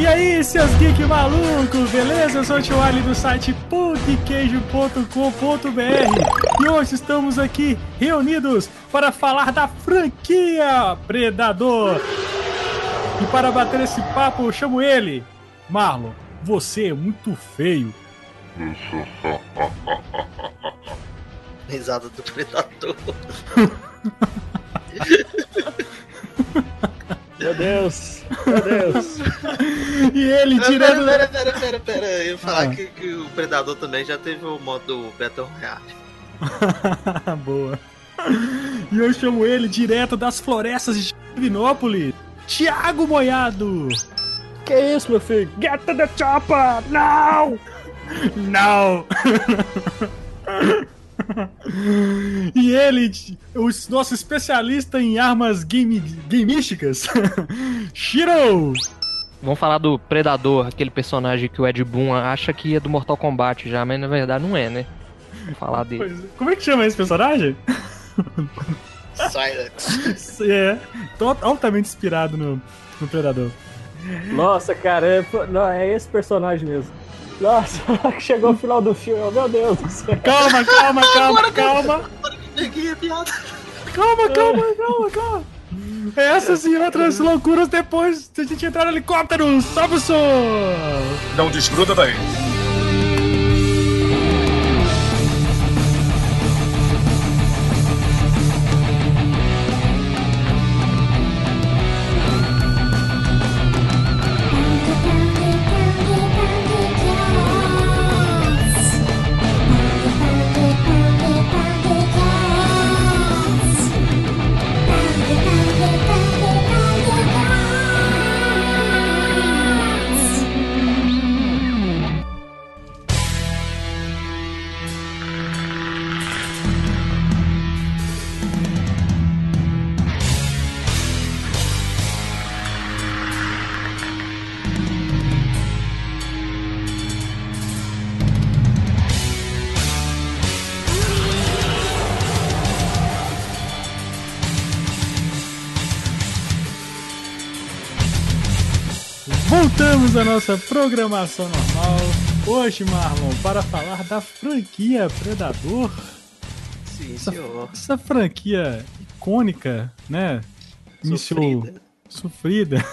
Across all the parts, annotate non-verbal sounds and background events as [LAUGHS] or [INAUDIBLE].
E aí, seus geek malucos, beleza? Eu sou o Tio Ali do site pugqueijo.com.br e hoje estamos aqui reunidos para falar da franquia Predador. E para bater esse papo, eu chamo ele, Marlon. Você é muito feio. Risada do Predador. [LAUGHS] Meu Deus, meu Deus. [LAUGHS] E ele Pera, tirando. pera, pera, pera, pera. Eu ia falar Ah. que, que o Predador também já teve o modo Battle Royale. [LAUGHS] Boa. E eu chamo ele direto das florestas de Divinópolis, Tiago Moiado. Que isso, meu filho? Get to the chopper! Não! Não! [LAUGHS] [LAUGHS] e ele, o nosso especialista em armas game, gamísticas, [LAUGHS] Shiro! Vamos falar do Predador, aquele personagem que o Ed Boon acha que é do Mortal Kombat já, mas na verdade não é, né? Vamos falar dele. Pois. Como é que chama esse personagem? Silex. [LAUGHS] É, altamente inspirado no, no Predador. Nossa, cara, é, não, é esse personagem mesmo. Nossa, [LAUGHS] chegou o final do filme, meu Deus do céu. Calma, calma, calma, calma! Peguei a piada. Calma, calma, calma, calma. Essas e outras loucuras depois de a gente entrar no helicóptero. Sobe o som! Não desgruda daí. À nossa programação normal. Hoje, Marlon, para falar da franquia Predador. Sim, Essa, senhor. essa franquia icônica, né? Iniciou Sofrida. sofrida.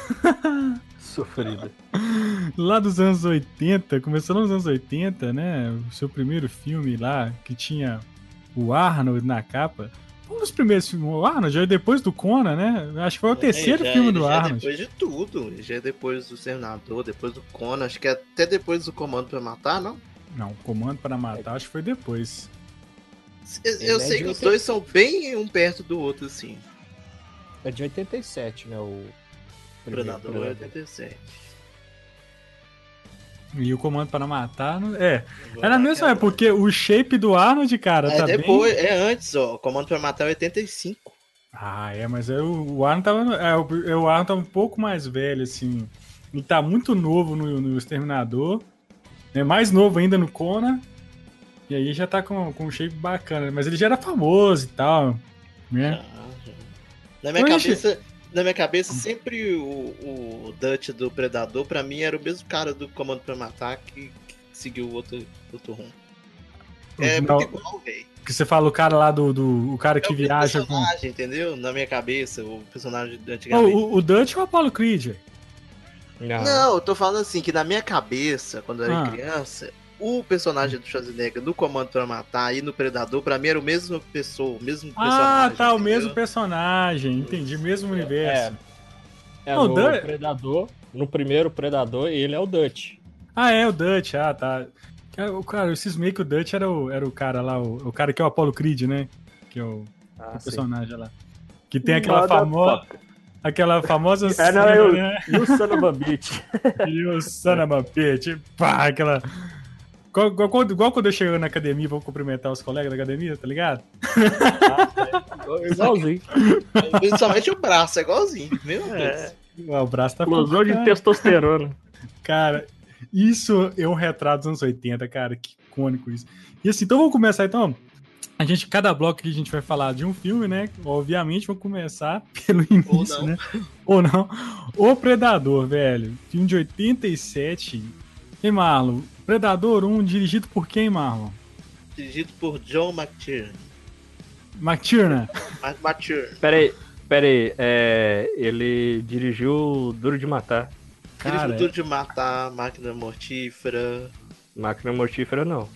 [LAUGHS] Sofrida. Lá dos anos 80, começou nos anos 80, né? O seu primeiro filme lá, que tinha o Arnold na capa. Um dos primeiros filmes, o Arnold, já é depois do Conan, né? Acho que foi o terceiro É, já- filme do já é Arnold. depois de tudo. Ele Já é depois do Senador, depois do Conan. Acho que é até depois do Comando pra Matar, não? Não, Comando para Matar, acho que foi depois. Eu, eu é sei de que os 80. dois são bem um perto do outro, assim. É de 87, né? O primeiro Predador é 87. E o Comando para Matar. não- É, é mesma aquela- época, porque o shape do Arnold, cara, É tá depois, bem. é antes, ó. Comando pra Matar é 85. Ah, é, mas é, o, o Arnold tava. É, o, é, o Arnold tava um pouco mais velho, assim. Ele tá muito novo no, no Exterminador. É mais novo ainda no Conan. E aí já tá com, com um shape bacana. Mas ele já era famoso e tal. Né? Ah, já. Na minha Mas, cabeça, na minha cabeça, sempre o, o Dutch do Predador, pra mim, era o mesmo cara do Comando pra Matar que, que seguiu o outro, outro rumo. É Não, muito igual, velho. que você fala o cara lá do. do o cara É que viaja com. personagem, entendeu? Na minha cabeça, o personagem de Oh, o, o Dutch ou o Apollo Creed? Não. Não, eu tô falando assim, que na minha cabeça, quando eu era Ah. criança, o personagem do Schwarzenegger no Comando pra Matar e no Predador, pra mim era o mesmo pessoa, o mesmo Ah, personagem. tá, o mesmo personagem. Entendi, mesmo universo. É Não, no Dan- Predador, no primeiro Predador, ele é o Dutch. Ah, é, o Dutch, ah, tá. Cara, o cara, eu cismei que o Dutch era o, era o cara lá, o, o cara que é o Apollo Creed, né? Que é o, Ah, o sim. personagem lá. Que tem aquela famosa. Aquela famosa É, não, cena, eu- né? E o Son of a Bitch. [LAUGHS] E o son of a bitch, pá, aquela. Igual, igual quando- igual quando eu chego na academia e vou cumprimentar os colegas da academia, tá ligado? Igualzinho. [LAUGHS] Principalmente o braço, é igualzinho. Meu Deus. É. Ah, O braço tá Explosão de testosterona. Cara, isso é um retrato dos anos 80, cara. Que icônico isso. E assim, então vamos começar então. A gente, cada bloco que a gente vai falar de um filme, né? Obviamente, vamos começar [LAUGHS] pelo início, não. né? Ou não. O Predador, velho. Filme de 87. E Marlon, Predador 1, dirigido por quem, Marlon? Dirigido por John McTiernan. McTiernan. McTiernan. Pera aí, pera aí. É, ele dirigiu Duro de Matar. Cara, Dirigiu Duro de Matar, Máquina Mortífera. Máquina Mortífera, não.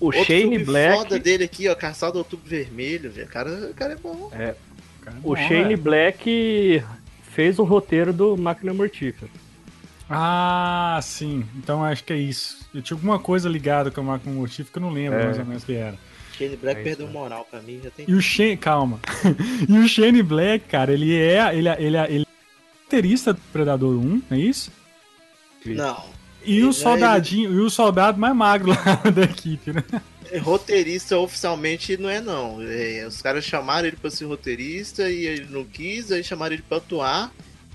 O Outro Shane Black. foda dele aqui, ó, Caçado ao Outubro Vermelho, velho. O cara, o cara é bom. cara, O bom, Shane velho. Black fez o roteiro do Máquina Mortífera. Ah, sim. Então acho que é isso. Eu tinha alguma coisa ligada com a máquina mortífera que eu não lembro É. mais ou menos o que era. Shane Black É perdeu isso, moral pra mim, já tem. E o Shane, calma. [LAUGHS] e o Shane Black, cara, ele é, ele, é- ele, é- ele é roteirista do Predador 1, não é isso? Não. E Ele- o soldadinho, e o soldado mais magro [LAUGHS] lá da equipe, né? Roteirista oficialmente não é não. É, os caras chamaram ele pra ser roteirista e ele não quis, aí chamaram ele pra atuar.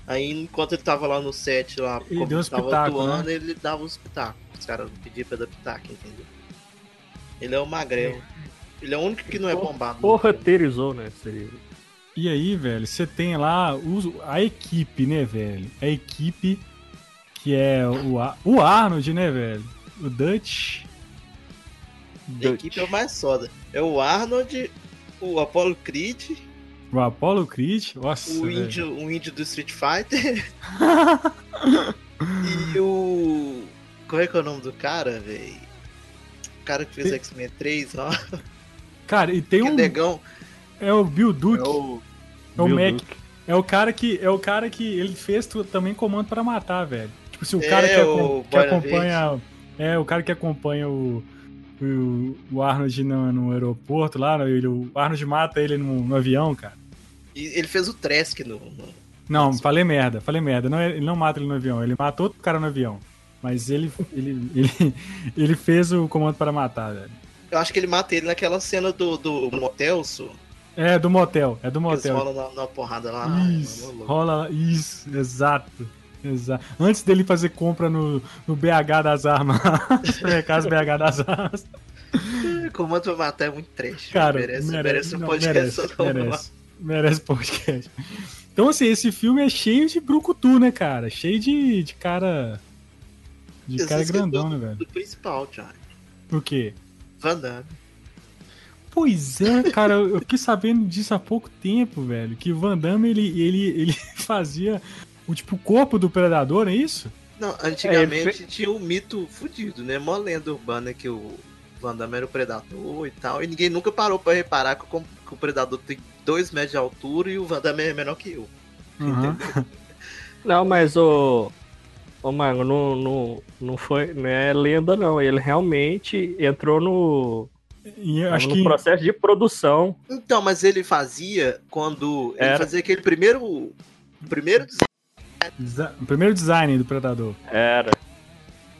Aí enquanto ele tava lá no set, lá, Ele como deu uns tava pitacos, atuando, né? ele dava os pitacos. Os caras pediam pra dar pitaco, entendeu? Ele é o magrelo. Ele é o único que não é bombado. Ou roteirizou, né? Seria. E aí, velho, você tem lá os- a equipe, né, velho? A equipe que é o, Ar- o Arnold, né, velho? O Dutch. A equipe é o mais soda. É o Arnold, o Apollo Creed, O Apollo Creed. Nossa, o velho. índio, o índio do Street Fighter [LAUGHS] e o. Qual é que é o nome do cara, velho? O cara que fez Tem- X-Men 3, ó. Cara, e tem Que um. negão. É o Bill Duke. É o, É o Mac. Duke. É o cara que é o cara que ele fez tu- também comando pra matar, velho. Tipo, se o É, cara que, o que acompanha é o cara que acompanha o o, o Arnold no, no aeroporto lá, ele, o Arnold mata ele no, no avião, cara. E ele fez o Tresk no. no- Não, falei merda, falei merda. Não, ele não mata ele no avião, ele mata outro cara no avião. Mas ele ele, ele, [LAUGHS] ele fez o comando para matar, velho. Eu acho que ele mata ele naquela cena do, do motel, so, É do motel, é do que eles motel. rolam na, na porrada lá. Isso, Mano, rola isso, exato. Exato. Antes dele fazer compra no, no BH das armas, [LAUGHS] supermercado BH das armas. Comando pra matar é muito trash. Cara, merece, merece, merece um não, podcast merece, merece, merece podcast. Então, assim, esse filme é cheio de brucutu, né, cara? Cheio de, de cara. De cara esqueceu grandão, né, do- velho? Do principal, Thiago. O quê? Van Damme. Pois é, cara, eu fiquei sabendo disso há pouco tempo, velho. Que o Van Damme, ele, ele, ele [LAUGHS] fazia o tipo o corpo do predador, é isso? Não, antigamente É, tinha um mito fudido, né? Mó lenda urbana que o Van Damme era o predador e tal. E ninguém nunca parou pra reparar que o, com- que o predador tem 2 metros de altura e o Van Damme é menor que eu. Uhum. Não, mas o. Ô, Mago, não, não, não foi. Não é lenda, não. Ele realmente entrou no. E acho no que processo de produção. Então, mas ele fazia quando. Ele Era. fazia aquele primeiro. o Primeiro desa- o primeiro design do predador, Era.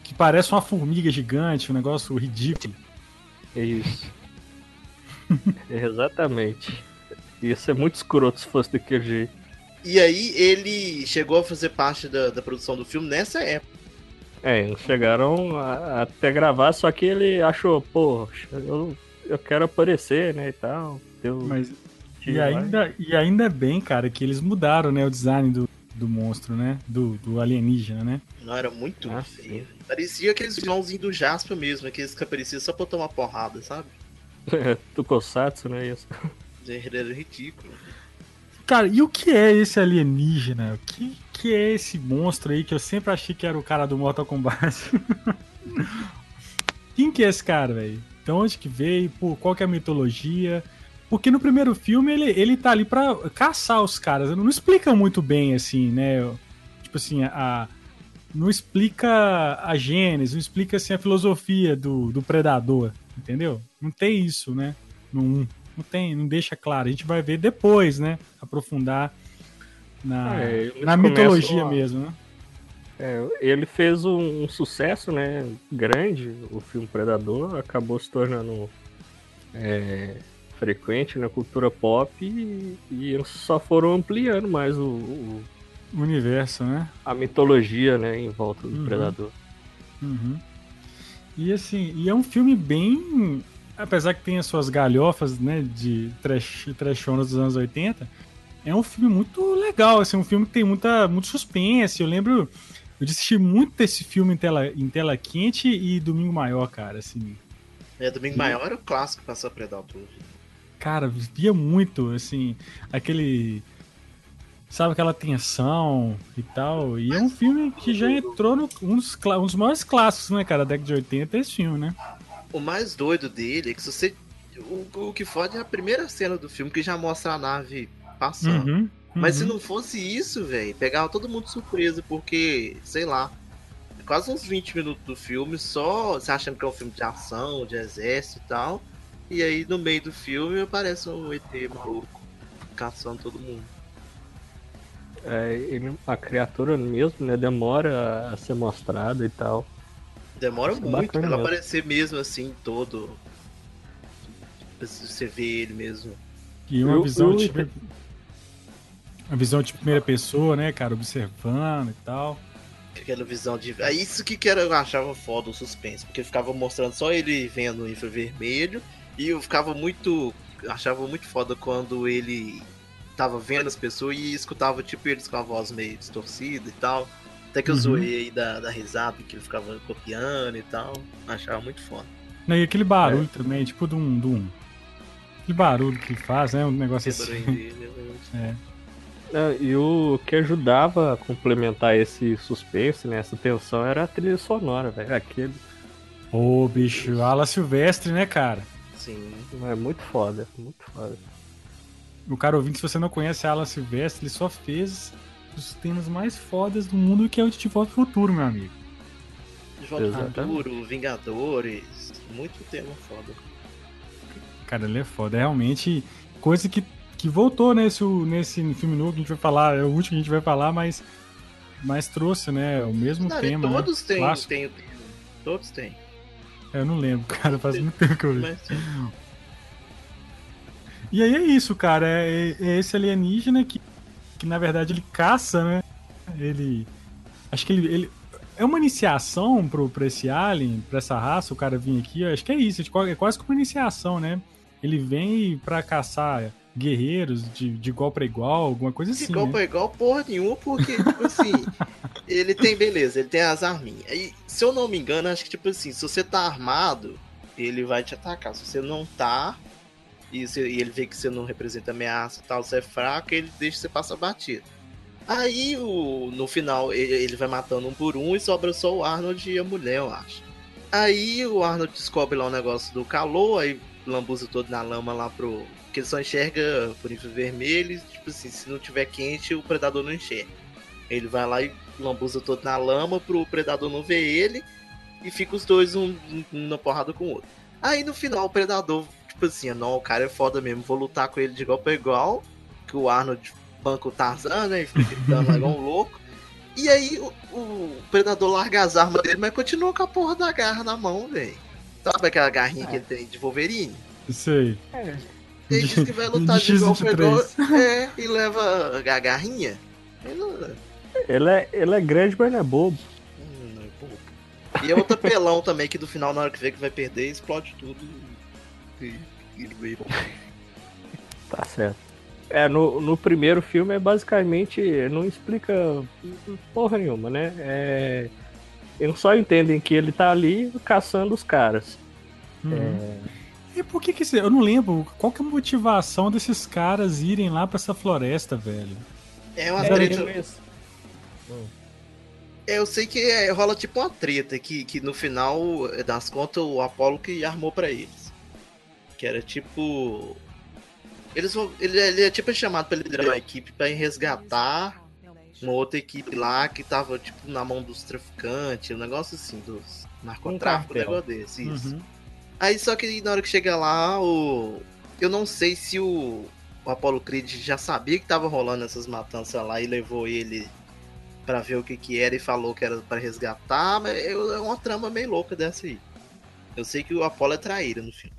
que parece uma formiga gigante, um negócio ridículo. Isso. [LAUGHS] Exatamente. Isso é muito escroto se fosse daquele jeito. E aí ele chegou a fazer parte da, da produção do filme nessa época. É, eles chegaram a- até gravar, só que ele achou, poxa, eu, eu quero aparecer, né, e tal. Deu Mas e ainda, e ainda bem, cara, que eles mudaram, né, o design do, do monstro, né? Do, do alienígena, né? Não era muito Ah, feio. Parecia aqueles vilãozinhos do Jasper mesmo, aqueles que apareciam só pra tomar porrada, sabe? Tokusatsu, né, isso. Era ridículo. Cara, e o que é esse alienígena? O que, que é esse monstro aí que eu sempre achei que era o cara do Mortal Kombat? [LAUGHS] Quem que é esse cara, velho? De onde que veio? Pô, qual que é a mitologia? Porque no primeiro filme ele, ele tá ali pra caçar os caras. Não, não explica muito bem, assim, né? Tipo assim, a. Não explica a gênese, não explica assim, a filosofia do, do predador, entendeu? Não tem isso, né? No 1. Não tem, não deixa claro. A gente vai ver depois, né? Aprofundar na, É, na mitologia a- mesmo, né? É, ele fez um, um sucesso, né, grande, o filme Predador, acabou se tornando é, frequente na cultura pop e, e eles só foram ampliando mais o, o- O universo, né? a mitologia, né, em volta do Uhum. Predador. Uhum. E assim, e é um filme bem apesar que tem as suas galhofas, né, de trash, trashonas dos anos 80, é um filme muito legal, assim, um filme que tem muita, muito suspense. Eu lembro, eu assisti muito desse filme em tela, em tela quente e Domingo Maior, cara, assim. É, Domingo Maior era o clássico pra sua Predator. Cara, via muito, assim, aquele sabe, aquela tensão e tal. E é um filme que já entrou no um dos, um dos maiores clássicos, né, cara, da década de 80 é esse filme, né? O mais doido dele é que se você. O, o que fode é a primeira cena do filme que já mostra a nave passando. Uhum, Mas se uhum. não fosse isso, velho, pegava todo mundo surpreso, porque, sei lá, quase uns 20 minutos do filme só você achando que é um filme de ação, de exército e tal. E aí no meio do filme aparece um ET maluco caçando todo mundo. É, ele, a criatura mesmo, né, demora a ser mostrada e tal. Demora Isso é muito pra mesmo. aparecer mesmo assim, todo. Você vê ele mesmo. E uma Eu- visão eu- de. Uma visão de primeira pessoa, né, cara, observando e tal. Aquela visão de. É isso que que era, eu achava foda o suspense, porque ficava mostrando só ele vendo o infravermelho e eu ficava muito. Achava muito foda quando ele tava vendo as pessoas e escutava tipo eles com a voz meio distorcida e tal. Até que eu Uhum. zoei aí da, da risada que ele ficava copiando e tal. Achava muito foda. Né, E aquele barulho também, tipo de um, de um. Aquele barulho que faz, né? Um negócio Esse assim. barulho dele, eu- É. É, E o que ajudava a complementar esse suspense, né, essa tensão, era a trilha sonora, velho. Aquele Ô, bicho, Ala Silvestre, né, cara? Sim. é muito foda, muito foda. O cara ouvinte, se você não conhece a Alan Silvestre, ele só fez os temas mais fodas do mundo, que é o de Volta pro Futuro, meu amigo. De volta futuro, Vingadores. Muito tema foda. Cara, ele é foda. É realmente coisa que, que voltou nesse, nesse filme novo que a gente vai falar, é o último que a gente vai falar, mas, mas trouxe, né? O mesmo Não, tema. né? todos têm, Clássico. têm o tema. Todos têm. É, Eu não lembro, [LAUGHS] cara, faz muito tempo que eu li. Mas E aí é isso, cara. É, é esse alienígena que, que na verdade ele caça, né? Ele. Acho que ele. ele é uma iniciação pro, pra esse alien, pra essa raça, o cara vir aqui. Acho que é isso. É quase como uma iniciação, né? Ele vem pra caçar guerreiros de, de igual pra igual, alguma coisa assim. igual né? pra igual porra nenhuma, porque, tipo assim, [LAUGHS] ele tem, beleza, ele tem as arminhas. E, se eu não me engano, acho que, tipo assim, se você tá armado, ele vai te atacar. Se você não tá, e, se- e ele vê que você não representa ameaça e tal, você é fraco, ele deixa você passar batido. Aí, o, no final, ele, ele vai matando um por um e sobra só o Arnold e a mulher, eu acho. Aí o Arnold descobre lá o negócio do calor, aí lambuza todo na lama lá pro. Que ele só enxerga por infravermelho, e, tipo assim, se não tiver quente, o predador não enxerga. Ele vai lá e lambuza todo na lama pro predador não ver ele e fica os dois um, um na porrada com o outro. Aí no final o predador, tipo assim, não, o cara é foda mesmo, vou lutar com ele de igual pra igual, que o Arnold banca o Tarzan, né, e fica gritando lá igual um louco. E aí o, o predador larga as armas dele, mas continua com a porra da garra na mão, velho. Sabe aquela garrinha que ele tem de Wolverine? Isso aí. Ele diz que vai lutar De de igual pra igual. X-23. É, e leva a garrinha. Ele não, Ele é, ele é grande, mas não é bobo. hum, é. E é outro pelão também, que do final, na hora que vê que vai perder, explode tudo. E, e ele. [LAUGHS] Tá certo. É, no, no primeiro filme é basicamente. Não explica porra nenhuma, né? É, eles só entendem que ele tá ali caçando os caras. Uhum. E por que que eu não lembro qual que é a motivação desses caras irem lá pra essa floresta, velho? É uma É, treta. É, eu sei que é, rola tipo uma treta, que, que no final das contas o Apollo que armou pra eles. Que era tipo. Eles vão. Ele, ele é tipo chamado pra liderar uma equipe pra ir resgatar uma outra equipe lá que tava tipo na mão dos traficantes, um negócio assim, dos narcotráfico, um cartel. negócio desse. Isso. Uhum. Aí só que na hora que chega lá, o. Eu não sei se o, o Apollo Creed já sabia que tava rolando essas matanças lá e levou ele pra ver o que que era e falou que era pra resgatar, mas é uma trama meio louca dessa aí. Eu sei que o Apollo é traíra no filme.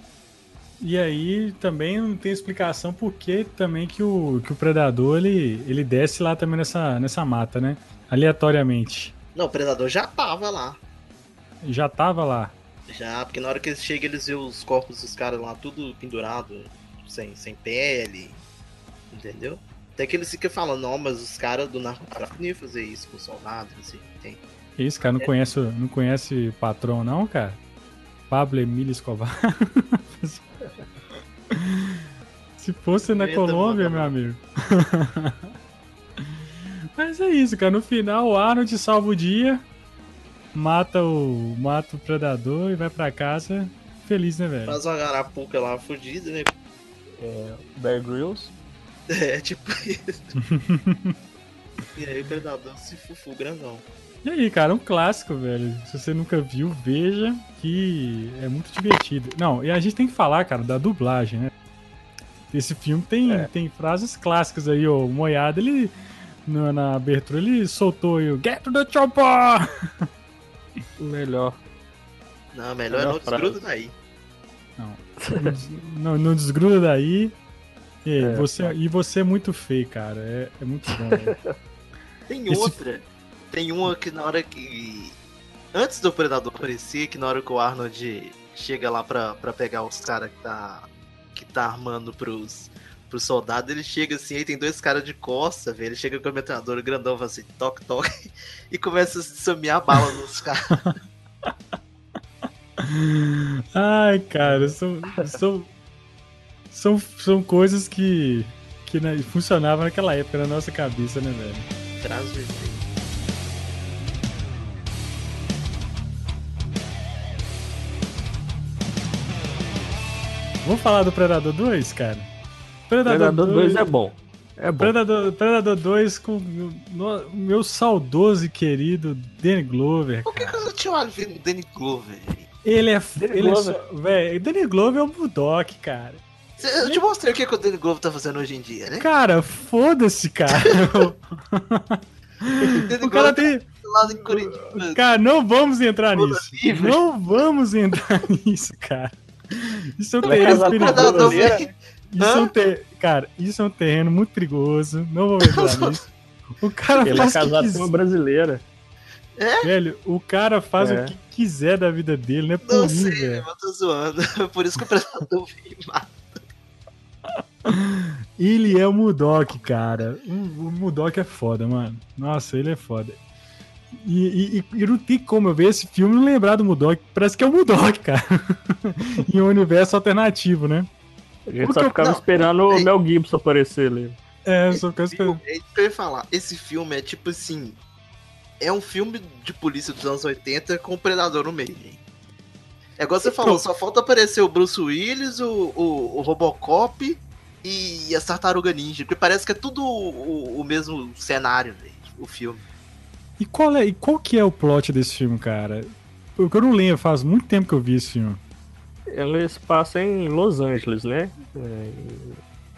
E aí também não tem explicação por que também que o, que o predador ele, ele desce lá também nessa, nessa mata, né? Aleatoriamente. Não, o Predador já tava lá. Já tava lá. Já, porque na hora que eles chegam, eles vêem os corpos dos caras lá tudo pendurado, sem, sem pele. Entendeu? Até que eles ficam falando, não, mas os caras do narcotráfico não iam fazer isso com soldados, assim, tem. Isso, cara, não conhece, não conhece patrão, não, cara? Pablo Emílio Escobar. [LAUGHS] Se fosse na Eita, Colômbia, mano. meu amigo. [LAUGHS] Mas é isso, cara. No final, o Arnold salva o dia, mata o, mata o predador e vai pra casa feliz, né, velho? Faz uma garapuca lá fudida, né? É, Bear Grylls. [LAUGHS] É, tipo isso. [LAUGHS] e aí o predador se fufu grandão. E aí, cara, um clássico, velho. Se você nunca viu, veja que é muito divertido. Não, e a gente tem que falar, cara, da dublagem, né? Esse filme tem, É. tem frases clássicas aí, ó. O Moiado, ele. Na, na abertura, ele soltou aí o Get to the Chopper! [LAUGHS] Melhor. Não, melhor Melhor não frase. desgruda daí. não, não desgruda daí. E, É, você, tá. e você é muito feio, cara. É, é muito bom, velho. [LAUGHS] Tem Esse- outra. Tem uma que na hora que. Antes do Predador aparecer, que na hora que o Arnold chega lá pra, pra pegar os caras que tá. que tá armando pros, pros soldados, ele chega assim, aí tem dois caras de costa, velho. Ele chega com a metralhadora grandão, fala assim, toque, toque, [LAUGHS] e começa a semear bala nos [LAUGHS] caras. Ai, cara, são, são, são, são coisas que, que na- funcionavam naquela época na nossa cabeça, né, velho? Traz o. Vamos falar do Predador 2, cara? Predador, Predador 2 é bom. É bom. Predador, Predador 2 com o meu saudoso e querido Danny Glover, Por que, cara. que eu tinha olho vendo o Danny Glover? Ele é. Danny ele é Glover. só, velho, Danny Glover é o Bulldog, cara. Cê- Eu te mostrei o que, que o Danny Glover tá fazendo hoje em dia, né? Cara, foda-se, cara. [LAUGHS] [LAUGHS] Danny o cara Glover tem. tá. Cara, não vamos entrar Toda nisso. livre. Não vamos entrar [LAUGHS] nisso, cara. Isso é um é terreno a perigoso. Isso é um ter... Cara, isso é um terreno muito perigoso. Não vou entrar [LAUGHS] nisso. O cara Ele é faz o que casado com uma brasileira. Velho, o cara faz É. o que quiser da vida dele, não é por Não mim, sei, velho. eu tô zoando. [LAUGHS] Por isso que o Predador veio mais. [LAUGHS] Ele é o Mudok, cara. O, o Mudok é foda, mano. Nossa, ele é foda. E, e- e não tem como eu ver esse filme e não lembrar do Mudok. Parece que é o Mudok, cara. em um universo alternativo, né? A gente só eu- ficava não, esperando o. Mel Gibson aparecer ali. É, só que eu É isso que eu ia falar. Esse filme é tipo assim. É um filme de polícia dos anos 80 com o Predador no meio. hein? É igual você falou, só falta aparecer o Bruce Willis, o, o, o Robocop e as Tartaruga Ninja. Porque parece que é tudo o, o- mesmo cenário, velho. O filme. E qual, é, e qual que é o plot desse filme, cara? Porque eu não lembro, faz muito tempo que eu vi esse filme. Ele se passa em Los Angeles, né? É,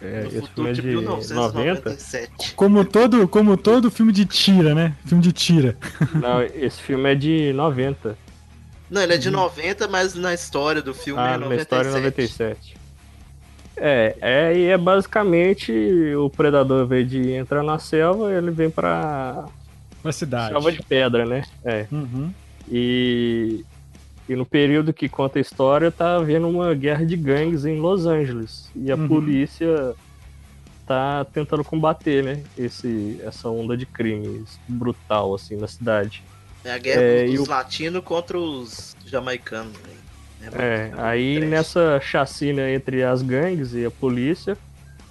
é, esse filme é de de 90. 1997. Como todo, como todo filme de tira, né? Filme de tira. Não, esse filme é de 90. Não, ele é de 90, mas na história do filme Ah, é na 97. história é 97. É, é, e é basicamente o predador, ao invés de entrar na selva, ele vem pra Na cidade. selva de pedra, né? É. Uhum. E, e no período que conta a história, tá havendo uma guerra de gangues em Los Angeles. E a Uhum. polícia tá tentando combater, né? Esse, essa onda de crimes brutal, assim, na cidade. É a guerra É, dos o- latinos contra os jamaicanos, velho. É, muito aí trash. nessa chacina entre as gangues e a polícia,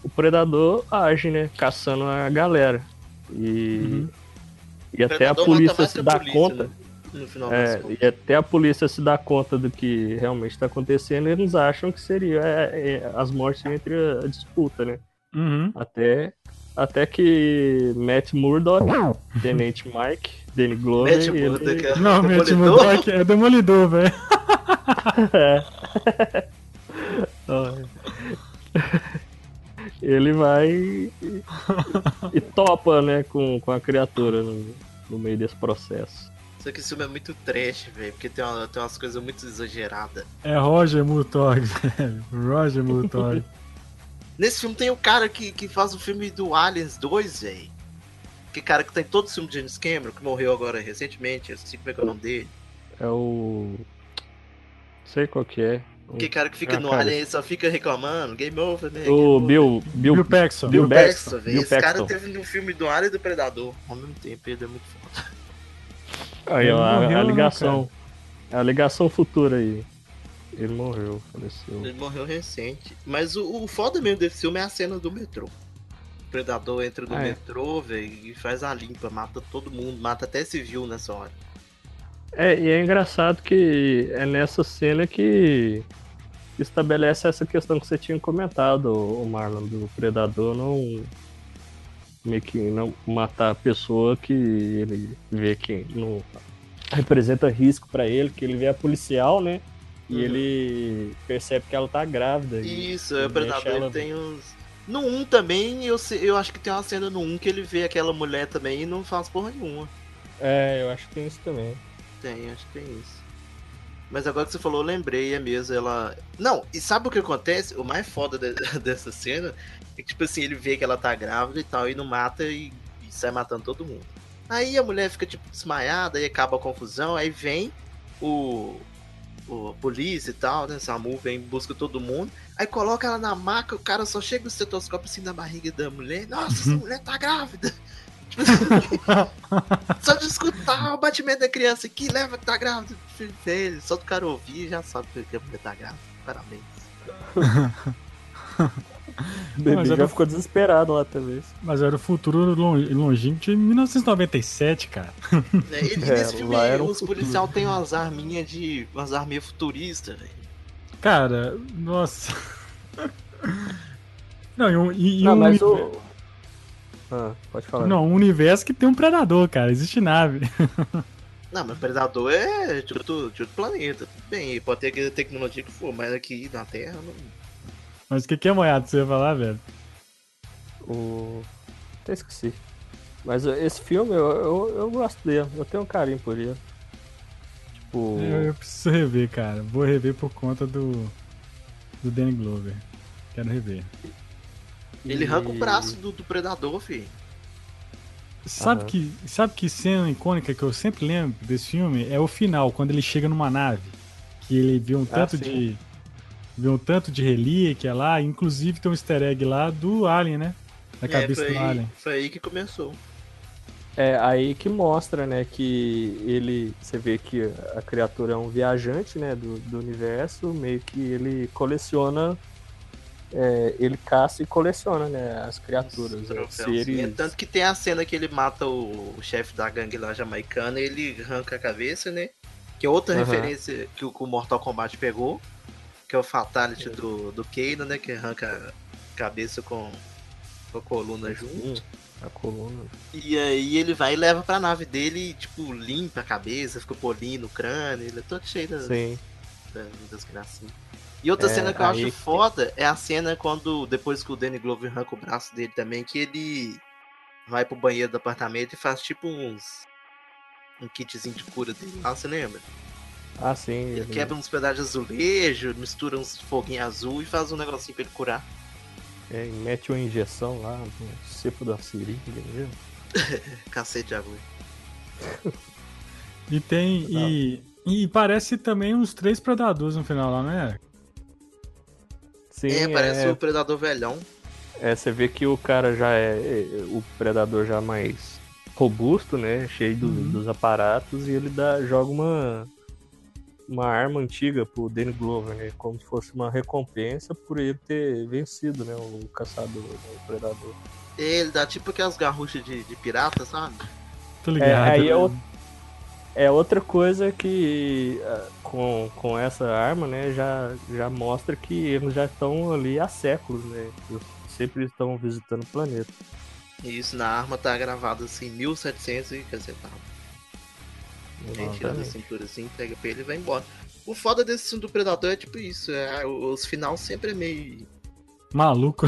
o predador age, né? Caçando a galera. E, Uhum. e até a polícia se dá polícia, conta. né? No final das É, contas. e até a polícia se dá conta do que realmente está acontecendo, eles acham que seria é, é, as mortes entre a, a disputa, né? Uhum. Até, até que Matt Murdock, [LAUGHS] Tenente Mike, Danny Glover, Matt ele- Murdock, é Não, Demolidor? Murdock é demolidor, velho. [LAUGHS] [LAUGHS] ele vai e, e topa, né, com, com a criatura no, no meio desse processo. Só que esse filme é muito trash, velho, porque tem, uma- tem umas coisas muito exageradas. É Roger Murtaugh, [LAUGHS] velho. Roger Murtaugh. Nesse filme tem o cara que, que faz o filme do Aliens 2, velho. Que cara que tem todo o filme de James Cameron, que morreu agora recentemente, eu não sei como é que é o nome dele. É o. Sei qual que é. Que cara que fica Ah, no cara. Alien e só fica reclamando, game over, né? game O. Bill, Bill, Bill Paxton. Bill Bill Paxton. Paxton, velho. Esse cara Paxton. teve no filme do Alien e do Predador ao mesmo tempo, ele é muito foda. Aí, Ele ó, a, morreu, a né, ligação. a ligação futura aí. Ele morreu, faleceu. Ele morreu recente. Mas o, o foda mesmo desse filme é a cena do metrô. O Predador entra no Ah, é. metrô, velho, e faz a limpa, mata todo mundo, mata até civil nessa hora. É, e é engraçado que é nessa cena que estabelece essa questão que você tinha comentado, o Marlon, do predador não meio que não matar a pessoa que ele vê que não representa risco pra ele, que ele vê a policial, né? E Uhum. ele percebe que ela tá grávida. Isso, é, Predador ela- ele tem uns. No 1 também, eu, eu acho que tem uma cena no 1 que ele vê aquela mulher também e não faz porra nenhuma. É, eu acho que tem isso também. Tem, acho que tem isso. Mas agora que você falou, eu lembrei, é mesmo, ela. Não, e sabe o que acontece? O mais foda de- [LAUGHS] dessa cena é que, tipo assim, ele vê que ela tá grávida e tal, e não mata e, e sai matando todo mundo. Aí a mulher fica, tipo, desmaiada, aí acaba a confusão, aí vem o. O a polícia e tal, né? Samu vem busca todo mundo. Aí coloca ela na maca, o cara só chega o estetoscópio assim na barriga da mulher. Nossa, essa mulher tá grávida. Tipo [LAUGHS] assim, só de escutar o batimento da criança aqui, leva que tá grávida, filho dele. Só do cara ouvir já sabe que a mulher tá grávida. Parabéns. [LAUGHS] O [LAUGHS] bebê mas já era- ficou desesperado lá também. Mas era o futuro lon- longínquo de 1997, cara. [LAUGHS] É, e, e É, nesse filme lá era um os policiais têm umas arminhas de. umas arminhas futuristas, velho. Cara, nossa. [LAUGHS] Não, e um, e, e Não, um mas univer- o. Ah, pode falar. Não, um universo que tem um predador, cara. Existe nave. Não, mas Predador é de outro, de outro planeta. Bem, pode ter aquela tecnologia que for, mas aqui na Terra não. Mas o que, que é moiado você ia falar, velho? O... Até esqueci. Mas esse filme, eu, eu, eu gosto dele. Eu tenho um carinho por ele. Tipo... Eu, eu preciso rever, cara. Vou rever por conta do. Do Danny Glover. Quero rever. Ele e- arranca o braço do, do Predador, filho. Sabe, que, sabe que cena icônica que eu sempre lembro desse filme é o final, quando ele chega numa nave. Que ele vê um Ah, tanto sim. de. Vê um tanto de relíquia lá, inclusive tem um easter egg lá do Alien, né? Da É, cabeça foi, do aí, Alien. foi aí que começou. É aí que mostra, né, que ele... Você vê que a criatura é um viajante, né, do, do universo. Meio que ele coleciona... é, ele caça e coleciona, né, as criaturas. Os né, seres... Tanto que tem a cena que ele mata o, o chefe da gangue lá jamaicana e ele arranca a cabeça, né? Que é outra Aham. referência que o, que o Mortal Kombat pegou. Que é o Fatality do, do Kano, né? Que arranca a cabeça com, com a coluna junto. Hum, a coluna. E aí ele vai e leva pra nave dele e, tipo, limpa a cabeça, fica polindo o crânio, ele é todo cheio das, Sim. das, das gracinhas. E outra É, cena que eu aí acho foda é a cena quando, depois que o Danny Glover arranca o braço dele também, que ele vai pro banheiro do apartamento e faz tipo uns. um kitzinho de cura dele lá, você lembra? Ah, sim. Ele ele- quebra uns pedaços de azulejo, mistura uns foguinhos azul e faz um negocinho pra ele curar. É, e mete uma injeção lá no cepo da seringa mesmo. [LAUGHS] Cacete de agulha. E tem. E, e parece também uns três predadores no final lá, né? Sim, é, parece é, o predador velhão. é, você vê que o cara já é, é, o predador já mais robusto, né, cheio do- Uhum. dos aparatos e ele dá, joga uma uma arma antiga pro Danny Glover, né, como se fosse uma recompensa por ele ter vencido, né, o caçador, né, o predador. Ele dá tipo aquelas garruchas de, de pirata, sabe? Tô ligado. aí é o- É outra coisa que ah, com, com essa arma, né, já, já mostra que eles já estão ali há séculos, né? Eles sempre estão visitando o planeta. Isso na arma tá gravado assim, 1700 e cacetado. Ele tira da cintura assim, entrega pra ele e vai embora. O foda desse filme do Predador é tipo isso, é, os final sempre é meio. Maluco.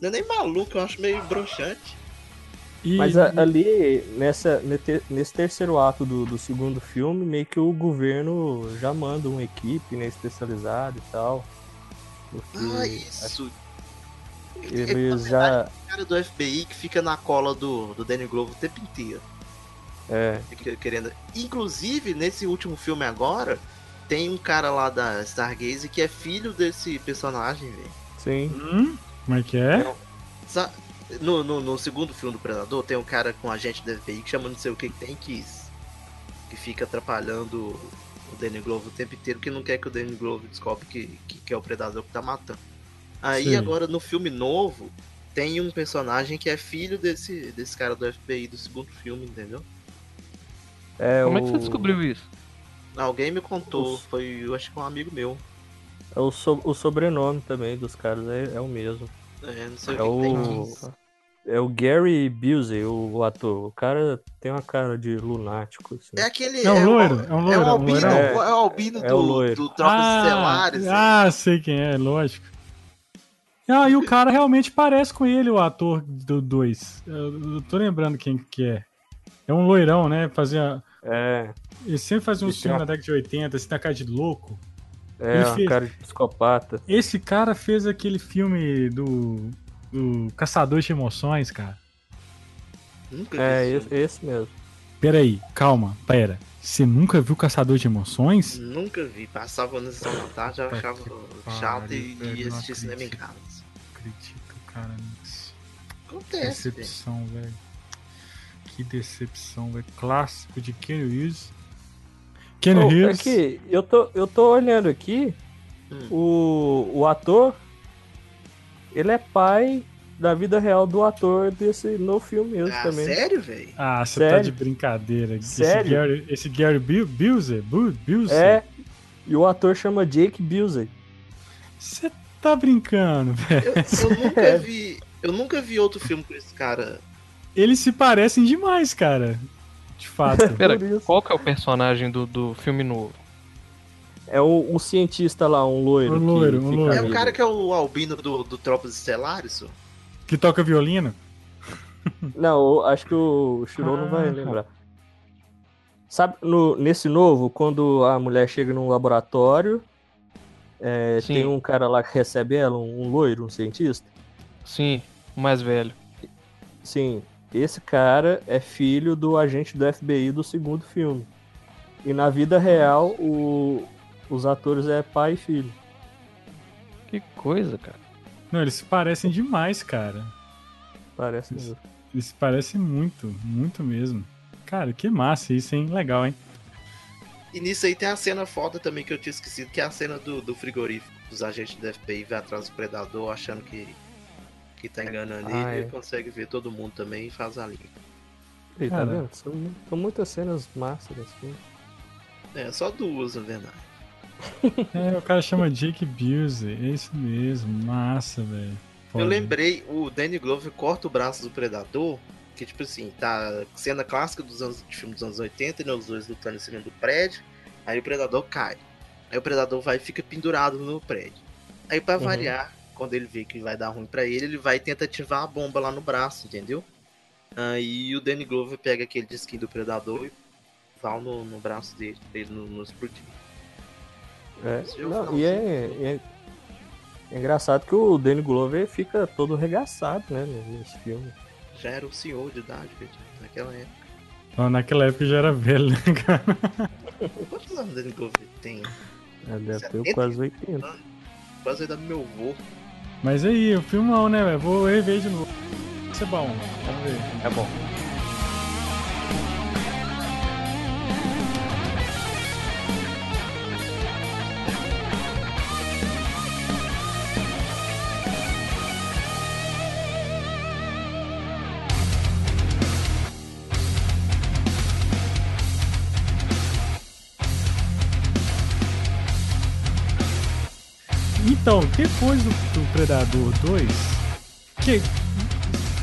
Não é nem maluco, eu acho meio broxante. E, Mas a- ali, nessa, nesse terceiro ato do, do segundo filme, meio que o governo já manda uma equipe né, especializada e tal. Porque Ah, isso. eles já. O cara do FBI que fica na cola do, do Danny Glover o tempo inteiro. É, Querendo... Inclusive, nesse último filme agora, tem um cara lá da Stargaze que é filho desse personagem, velho. Sim. Hum? Como é que é? Sa- No, no, no segundo filme do Predador, tem um cara com agente da FBI que chama não sei o que que tem que que fica atrapalhando o Danny Glover o tempo inteiro, que não quer que o Danny Glover descobre que, que, que é o Predador que tá matando. Aí Sim. agora no filme novo, tem um personagem que é filho desse, desse cara do FBI do segundo filme, entendeu? É Como o... é que você descobriu isso? Alguém me contou, Os- foi, eu acho que um amigo meu. É o, so- o sobrenome também dos caras é, é o mesmo. É, não sei É o que, o. É o Gary Busey, o, o ator. O cara tem uma cara de lunático, assim. É aquele. É um o- loiro, é um loiro, É o um albino, loirão. é, o albino É do, do Tropas Estelares. né? ah, sei quem é, lógico. Ah, e o cara realmente parece com ele, o ator do 2. Eu, eu tô lembrando quem que é. É um loirão, né? Fazia. É, Ele sempre Esse filmes é- na década de 80, assim, na cara de louco. é fez- cara de psicopata. Esse cara fez aquele filme do. do Caçador de Emoções, cara. Nunca vi É, esse esse, mesmo. Peraí, calma, pera. Você nunca viu Caçador de Emoções? filme. Nunca vi. Passava na sessão da tarde, eu achava chato e ia assistir cinema em casa. Acredito, cara, nisso. Acontece. Decepção, velho. Que decepção, velho. Clássico de Ken Reeves. Ken Oh, Reeves. aqui, eu tô, eu tô olhando aqui, Hum. o, o ator, ele é pai da vida real do ator desse no filme mesmo Ah, também. sério, velho? Ah, você tá de brincadeira. Esse Sério? Gary, esse Gary Busey? Bu- Busey? É, e o ator chama Jake Busey. Você tá brincando, velho. Eu, eu [LAUGHS] nunca vi. Eu nunca vi outro filme com esse cara. Eles se parecem demais, cara. De fato. [LAUGHS] Pera, qual que é o personagem do, do filme novo? É um, um cientista lá, um loiro. Um loiro, que um fica loiro. É o cara que é o albino do, do Tropas Estelares? que toca violino? Não, acho que o Shiro não vai Ah. lembrar. Sabe, no- nesse novo, quando a mulher chega num laboratório, é, tem um cara lá que recebe ela, um, um loiro, um cientista. Sim, o mais velho. Sim, esse cara é filho do agente do FBI do segundo filme. E na vida real, o- os atores é pai e filho. Que coisa, cara. Não, eles se parecem demais, cara. Parece Isso. mesmo. Eles se parecem muito, muito mesmo. Cara, que massa isso, hein? Legal, hein? E nisso aí tem a cena foda também que eu tinha esquecido, que é a cena do, do frigorífico. Os agentes do FBI vai atrás do predador achando que, que tá enganando Ah, ele é. e ele consegue ver todo mundo também e faz a limpa. Aí, tá vendo? São, são muitas cenas massas nesse filme. É, só duas, na verdade. [LAUGHS] É, o cara chama Jake Busey. É isso mesmo. Massa, velho. Eu lembrei, o Danny Glover corta o braço do predador, que tipo assim, tá cena clássica dos anos, de filme dos anos 80, né, os dois lutando em cima do prédio, aí o predador cai. Aí o predador vai e fica pendurado no prédio. Aí pra Uhum. variar, quando ele vê que vai dar ruim pra ele, ele vai e tenta ativar a bomba lá no braço, entendeu? Aí o Danny Glover pega aquele disquinho do predador e vai no, no braço dele, pra ele não, não explodir. É, o não, finalzinho. e é, é- é engraçado que o Danny Glover fica todo regaçado, né, nesse filme. Já era um senhor de idade, naquela época. Ó, Naquela época já era velho, né, cara? [LAUGHS] Quantos anos o Danny Glover tem? É, deve ter 70? quase 80. Quase a idade do meu avô. Mas aí, o filmão, né, velho? Vou rever de novo. Isso é bom. Vamos ver. É bom. Então, depois do, do Predador 2, que,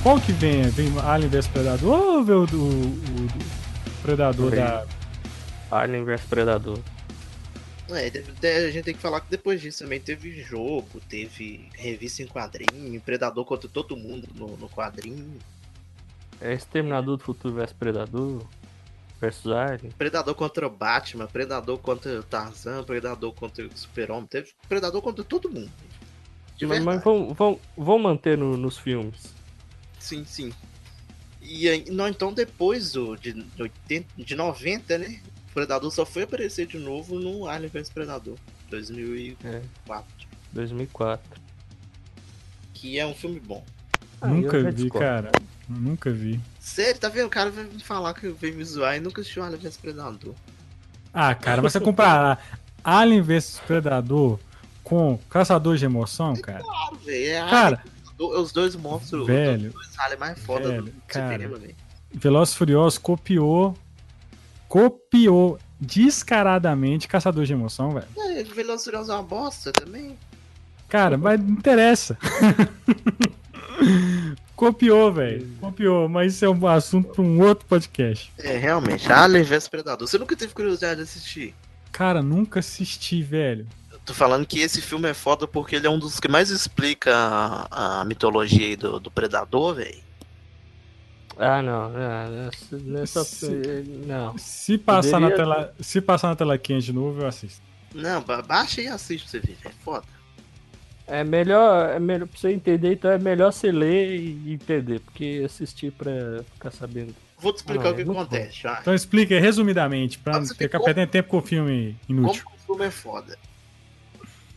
qual que vem? Vem Alien vs Predador ou vem o, do- o, o Predador Vem. da. Alien vs Predador. É, a gente tem que falar que depois disso também teve jogo, teve revista em quadrinho, Predador contra todo mundo no, no quadrinho, É Exterminador do Futuro vs Predador versus Alien. Predador contra o Batman, Predador contra o Tarzan, Predador contra o Super-Homem, teve Predador contra todo mundo. Mas, mas vão, vão, vão manter no- nos filmes. Sim, sim. E não, então depois do, de, 80, de 90, né? Predador só foi aparecer de novo no Alien vs Predador, 2004. 2004. Que é um filme bom. Ah, Nunca vi, discordo. cara. Nunca vi. Sério, tá vendo? O cara vai me falar que veio me zoar e nunca assistiu Alien vs Predador. Ah, cara, mas você comparar [LAUGHS] Alien vs Predador com Caçador de Emoção, cara. Claro, velho. É Cara, Alien, os dois monstros, Velho. os dois Alien mais foda Velho, do cara. cinema, velho. Velozes e Furiosos copiou. Copiou descaradamente Caçador de Emoção, velho. É, Velozes e Furiosos é uma bosta também. Cara, mas não interessa. [LAUGHS] Copiou, velho. Copiou, mas isso é um assunto para um outro podcast. É, realmente. Alien vs Predador. Você nunca teve curiosidade de assistir? Cara, nunca assisti, velho. Eu tô falando que esse filme é foda porque ele é um dos que mais explica a, a mitologia aí do, do Predador, velho. Ah, não. ah, Nessa, nessa- Se- não. Se passar, na tela, se passar na tela quente de novo, eu assisto. Não, ba- baixa e assiste pra você ver. É foda. É melhor, é melhor pra você entender, então é melhor você ler e entender, porque assistir pra ficar sabendo. Vou te explicar Ah, o que é acontece. Então explica resumidamente, pra Ah, não você ficar perdendo tempo com o filme inútil. Como que o filme é foda?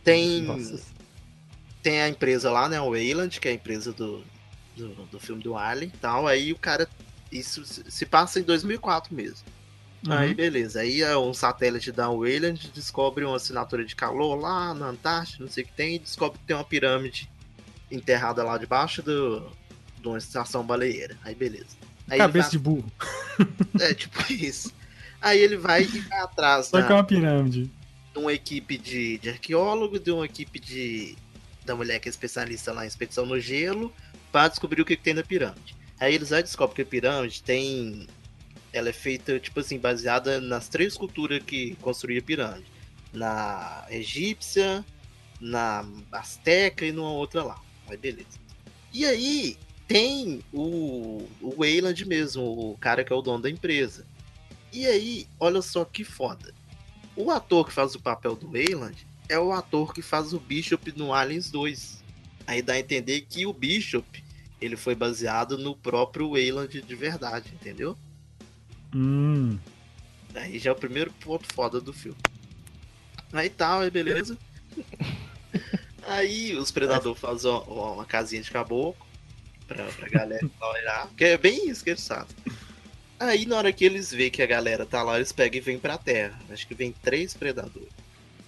Tem, Nossa. tem a empresa lá, né? O Wayland, que é a empresa do, do, do filme do Alien e tal. Aí o cara. Isso se se passa em 2004 mesmo. Uhum. Aí beleza. Aí é um satélite da Wayland descobre uma assinatura de calor lá na Antártida, não sei o que tem, e descobre que tem uma pirâmide enterrada lá debaixo do, de uma estação baleeira. Aí beleza. Aí Cabeça de burro. vai- É tipo [LAUGHS] isso. Aí ele vai e vai atrás Só da, que é uma pirâmide. de uma equipe de, de arqueólogo, de uma equipe de da mulher que é especialista lá em expedição no gelo, para descobrir o que, que tem na pirâmide. Aí eles aí descobrem que a pirâmide tem. Ela é feita, tipo assim, baseada nas três culturas que construíam a pirâmide. Na egípcia, na asteca e numa outra lá. Aí beleza. E aí tem o, o Wayland mesmo, o cara que é o dono da empresa. E aí, olha só que foda. O ator que faz o papel do Wayland é o ator que faz o Bishop no Aliens 2. Aí dá a entender que o Bishop ele foi baseado no próprio Wayland de verdade, entendeu? Hum. Aí já é o primeiro ponto foda do filme. Aí tal, aí beleza. [LAUGHS] aí os predadores fazem uma, uma casinha de caboclo pra, pra galera [LAUGHS] olhar. Que é bem isso que eles fazem. Aí na hora que eles veem que a galera tá lá, eles pegam e vêm pra terra. Acho que vem três predadores.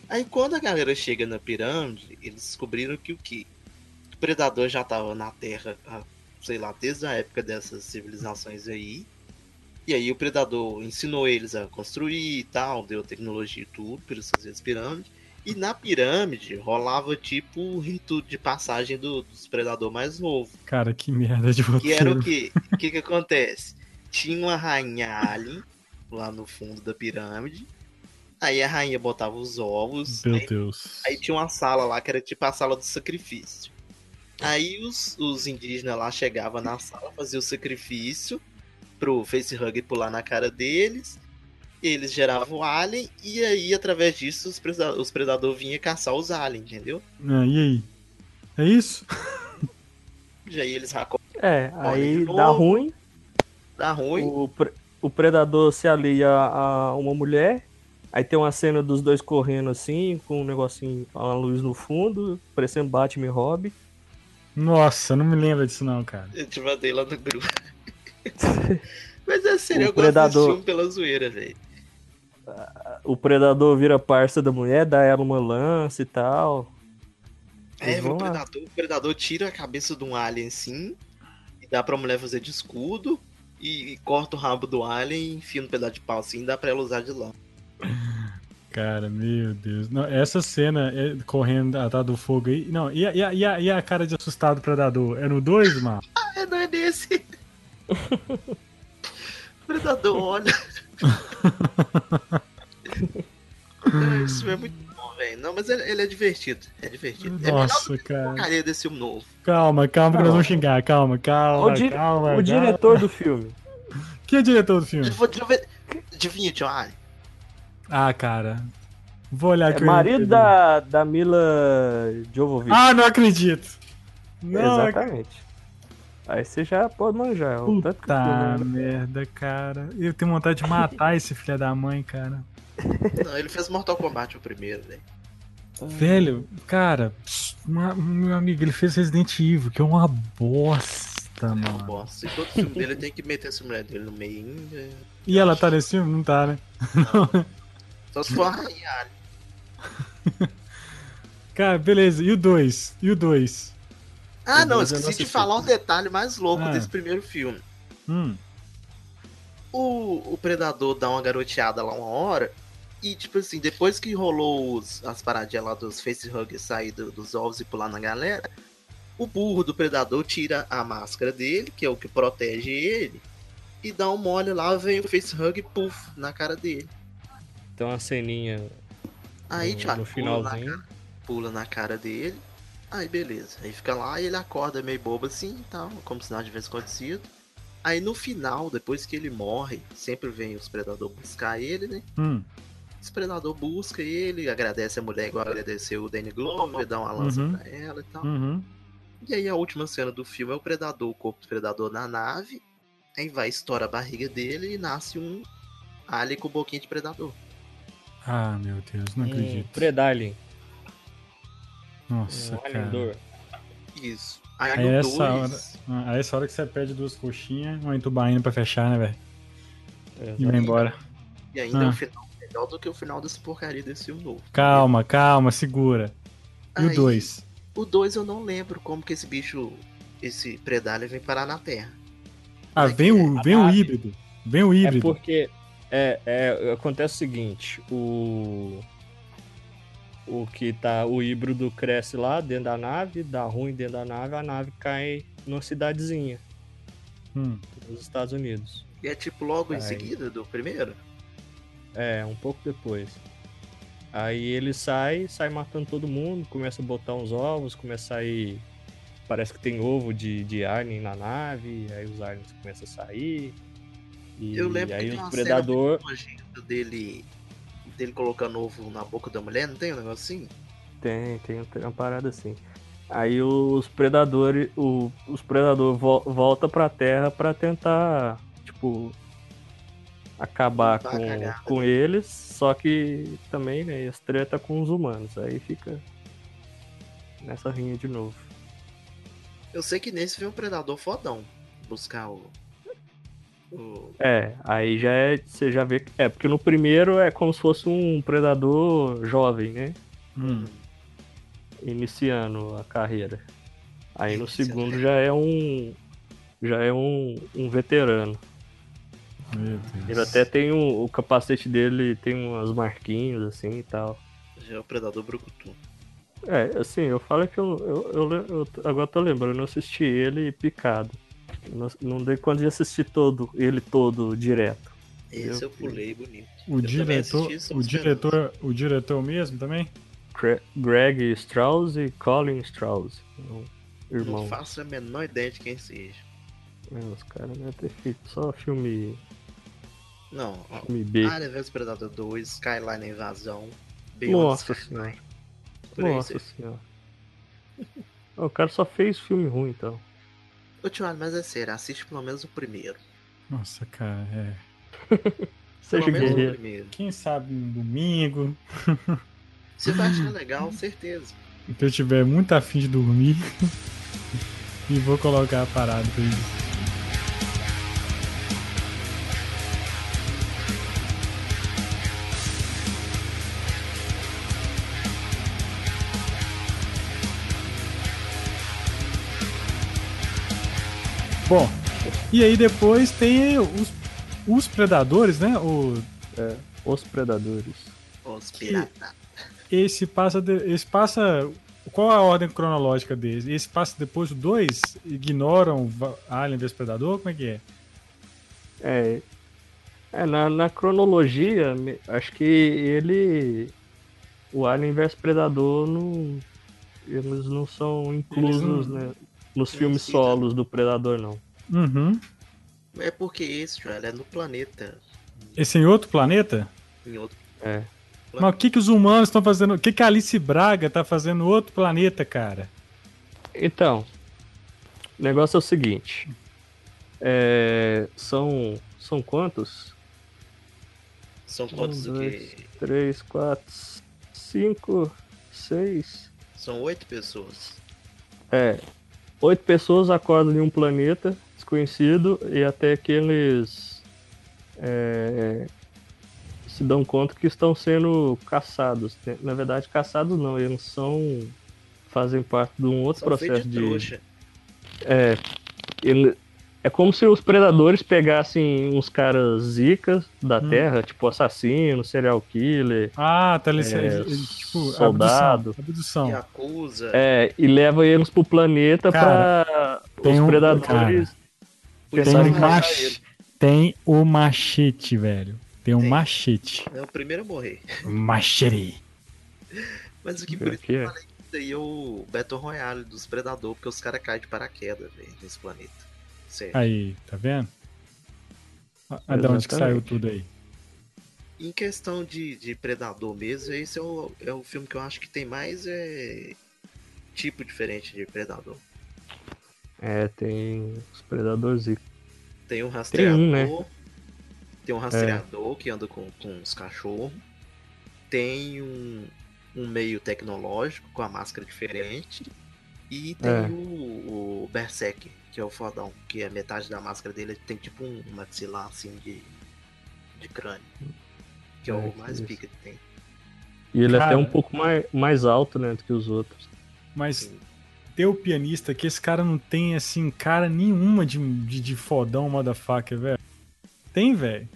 Aí quando a galera chega na pirâmide, eles descobriram que o que? O predador já tava na terra, sei lá, desde a época dessas civilizações aí. E aí o Predador ensinou eles a construir e tal, deu tecnologia e tudo para eles fazerem as pirâmides. E na pirâmide rolava tipo o rito de passagem do, dos Predador mais novo. Cara, que merda de Que era o quê? O que que acontece? Tinha uma rainha alien lá no fundo da pirâmide. Aí a rainha botava os ovos. Meu aí Deus. Aí tinha uma sala lá que era tipo a sala do sacrifício. Aí os, os indígenas lá chegavam na sala, faziam o sacrifício pro facehugger pular na cara deles. Eles geravam o alien e aí, através disso, os, preda os predadores vinham caçar os aliens, entendeu? Ah, e aí? É isso? E aí eles racam É, aí dá ruim, dá ruim. o, pre- o predador se alia a uma mulher, aí tem uma cena dos dois correndo assim, com um negocinho, uma luz no fundo, parecendo Batman e Robin. Nossa, não me lembro disso não, cara. Eu te mandei lá no grupo. Mas é sério, O eu gosto desse predador- filme pela zoeira, velho. O predador vira parça da mulher, dá ela uma lança e tal. É, o predador, o predador tira a cabeça de um alien assim, e dá pra mulher fazer de escudo, e, e corta o rabo do alien, enfia no pedaço de pau assim, e dá pra ela usar de lã. Cara, meu Deus. Não, essa cena é correndo atrás do fogo aí. Não, e a, e a- e a- e cara de assustado predador? É no 2, mano? [LAUGHS] É, não é desse. O [LAUGHS] predador olha. É, Isso é muito bom, velho. Não, mas ele, ele é divertido. É divertido. É Nossa, a cara. porcaria desse filme novo. Calma, calma, que nós Não. vamos xingar. Calma, calma, O, di- calma. o calma. diretor do filme. Quem é o diretor do filme? Adivinha, tio alien. Ah, cara. Vou olhar É aqui. marido da, da Mila Jovovich. Ah, não acredito. Não, Exatamente. Aí você já pode manjar. tanto filme Puta é- merda, cara. Eu tenho vontade de matar [LAUGHS] esse filho da mãe, cara. Não, ele fez Mortal Kombat o primeiro, velho. Velho, cara, pss, ma- meu amigo, ele fez Resident Evil, que é uma bosta, É um mano. bosta. E todo filme dele tem que meter essa mulher dele no meio. é, E ela tá nesse filme? Não tá, né? Só se for a [LAUGHS] rainha. Cara, beleza. E o 2? E o 2? Ah, não, esqueci de falar um detalhe mais louco Ah. desse primeiro filme. Hum. O, o Predador dá uma garoteada lá uma hora. E, tipo assim, depois que rolou os- as paradinhas lá dos facehuggers sair do- dos ovos e pular na galera, o burro do Predador tira a máscara dele, que é o que protege ele, e dá um mole lá, vem o facehug e puff na cara dele. Tem uma ceninha Aí, no, no pula na, finalzinho. pula na cara dele. Aí, beleza. Aí fica lá e ele acorda meio bobo assim e tal, como se nada tivesse acontecido. Aí no final, depois que ele morre, sempre vem os predadores buscar ele, né? Hum. Esse predador busca ele, agradece a mulher igual agradeceu o Danny Glover, dá uma lança Uhum. pra ela e tal. Uhum. E aí a última cena do filme é o predador, o corpo do predador na nave. Aí vai, estoura a barriga dele e nasce um alien com boquinha de predador. Ah, meu Deus, não Um acredito. Predalien. Nossa, Um cara. Isso. Aí, Aí no essa dois- Ah, Aí essa hora que você perde duas coxinhas, uma entubaína pra fechar, né, velho? E vai embora. E ainda é Ah. o final melhor do que o final dessa porcaria desse filme novo. Calma, calma, segura. E o Aí, 2? O 2 eu não lembro como que esse bicho, esse Predalien vem parar na Terra. Ah, vem é o, a vem o híbrido. Vem o É híbrido. porque é, é, acontece o seguinte, o o que tá o híbrido cresce lá dentro da nave, dá ruim dentro da nave, a nave cai numa cidadezinha Hum. nos Estados Unidos. E é tipo logo em Aí. seguida do primeiro? É, um pouco depois. Aí ele sai, sai matando todo mundo, começa a botar uns ovos, começa a sair. Parece que tem ovo de, de alien na nave, aí os aliens começam a sair. E Eu lembro que aí tem os uma predador. dele, dele colocando ovo na boca da mulher, não tem um negócio assim? Tem, tem, tem uma parada assim. Aí os predadores, o, os predadores vo, volta pra terra pra tentar, tipo, acabar com, cagada. com eles, só que também, né, eles treta com os humanos. Aí fica nessa rinha de novo. Eu sei que nesse foi um predador fodão. Buscar o. É, aí já é, você já vê, é, porque no primeiro é como se fosse um predador jovem, né, Hum. iniciando a carreira. Aí no segundo já é um já é um, um veterano. Ele até tem um, o capacete dele tem umas marquinhos assim e tal. já é o predador brucutu. É, assim, eu falo que eu, eu, eu, eu agora tô lembrando, eu assisti ele picado. Eu Não, não dei conta de assistir todo, ele todo direto. Esse Meu eu pulei bonito. O Eu diretor, assisti, o os diretor, o diretor mesmo também? Greg Strauss e Colin Strauss. são Não faço a menor ideia de quem seja. É, os caras devem ter feito só filme, Não, ó, filme B. Alien vs Predador 2, Skyline Invasão, Beyond Nossa Skyline. senhora. Nossa senhora. [LAUGHS] o cara só fez filme ruim, então. Ô tio, mas é sério, assiste pelo menos o primeiro. Nossa, cara, é. [LAUGHS] Seja pelo menos o guerreiro. primeiro. Quem sabe no domingo, [LAUGHS] Você vai achar legal, certeza. que eu tiver muito afim de dormir, [LAUGHS] e vou colocar a parada pra isso. Bom, e aí depois tem os, os predadores, né? O, Os Predadores. Os pirata. esse passa, de- esse passa. Qual a ordem cronológica deles? Esse passa depois do 2? Ignoram Alien vs Predador? Como é que é? É, é na, na cronologia, acho que ele. O Alien vs Predador não. Eles não são inclusos não- né, nos filmes sim, solos do Predador, não. Uhum. É porque esse, tio, é no planeta. Esse é em outro planeta? Em outro. É. Mas o que, que os humanos estão fazendo? O que, que a Alice Braga tá fazendo no outro planeta, cara? Então, O negócio é o seguinte. É, são, são quantos? São quantos um, do dois, que? três, quatro, cinco, seis. São oito pessoas. É. Oito pessoas acordam em um planeta desconhecido e até que eles é, se dão conta que estão sendo caçados. Na verdade, caçados não, eles são. fazem parte de um outro São processo de de. É, ele, é como se os predadores pegassem uns caras zicas da Hum. Terra, tipo assassino, serial killer, Ah, tá ali, É, ele, tipo, soldado. Abdução. E abdução. acusa. é, e leva eles pro planeta Cara, pra tem os um- predadores tem em um mach-. Tem o machete, velho. Tem um Tem. machete. É o primeiro a morrer. Machete. Mas o que É, por isso que eu é. falei que isso aí é o Battle Royale dos Predador, porque os caras caem de paraquedas, velho, nesse planeta. Aí, tá vendo? Ah, de onde que saiu tudo aí? Em questão de, de Predador mesmo, esse é o, é o filme que eu acho que tem mais é, tipo diferente de Predador. É, tem os predadores zicas. Tem um rastreador. um, né? Tem um rastreador que anda com, com os cachorros. Tem um, um meio tecnológico com a máscara diferente. E tem É. o, o Berserk, que é o fodão, que é metade da máscara dele tem tipo um maxilar assim de, de crânio. Que é, É, o mais isso. pica que tem. E ele é Cara. até um pouco mais, mais alto, né, do que os outros. Mas Sim. tem o pianista que esse cara não tem, assim, cara nenhuma de, de, de fodão, motherfucker, velho. Tem, velho.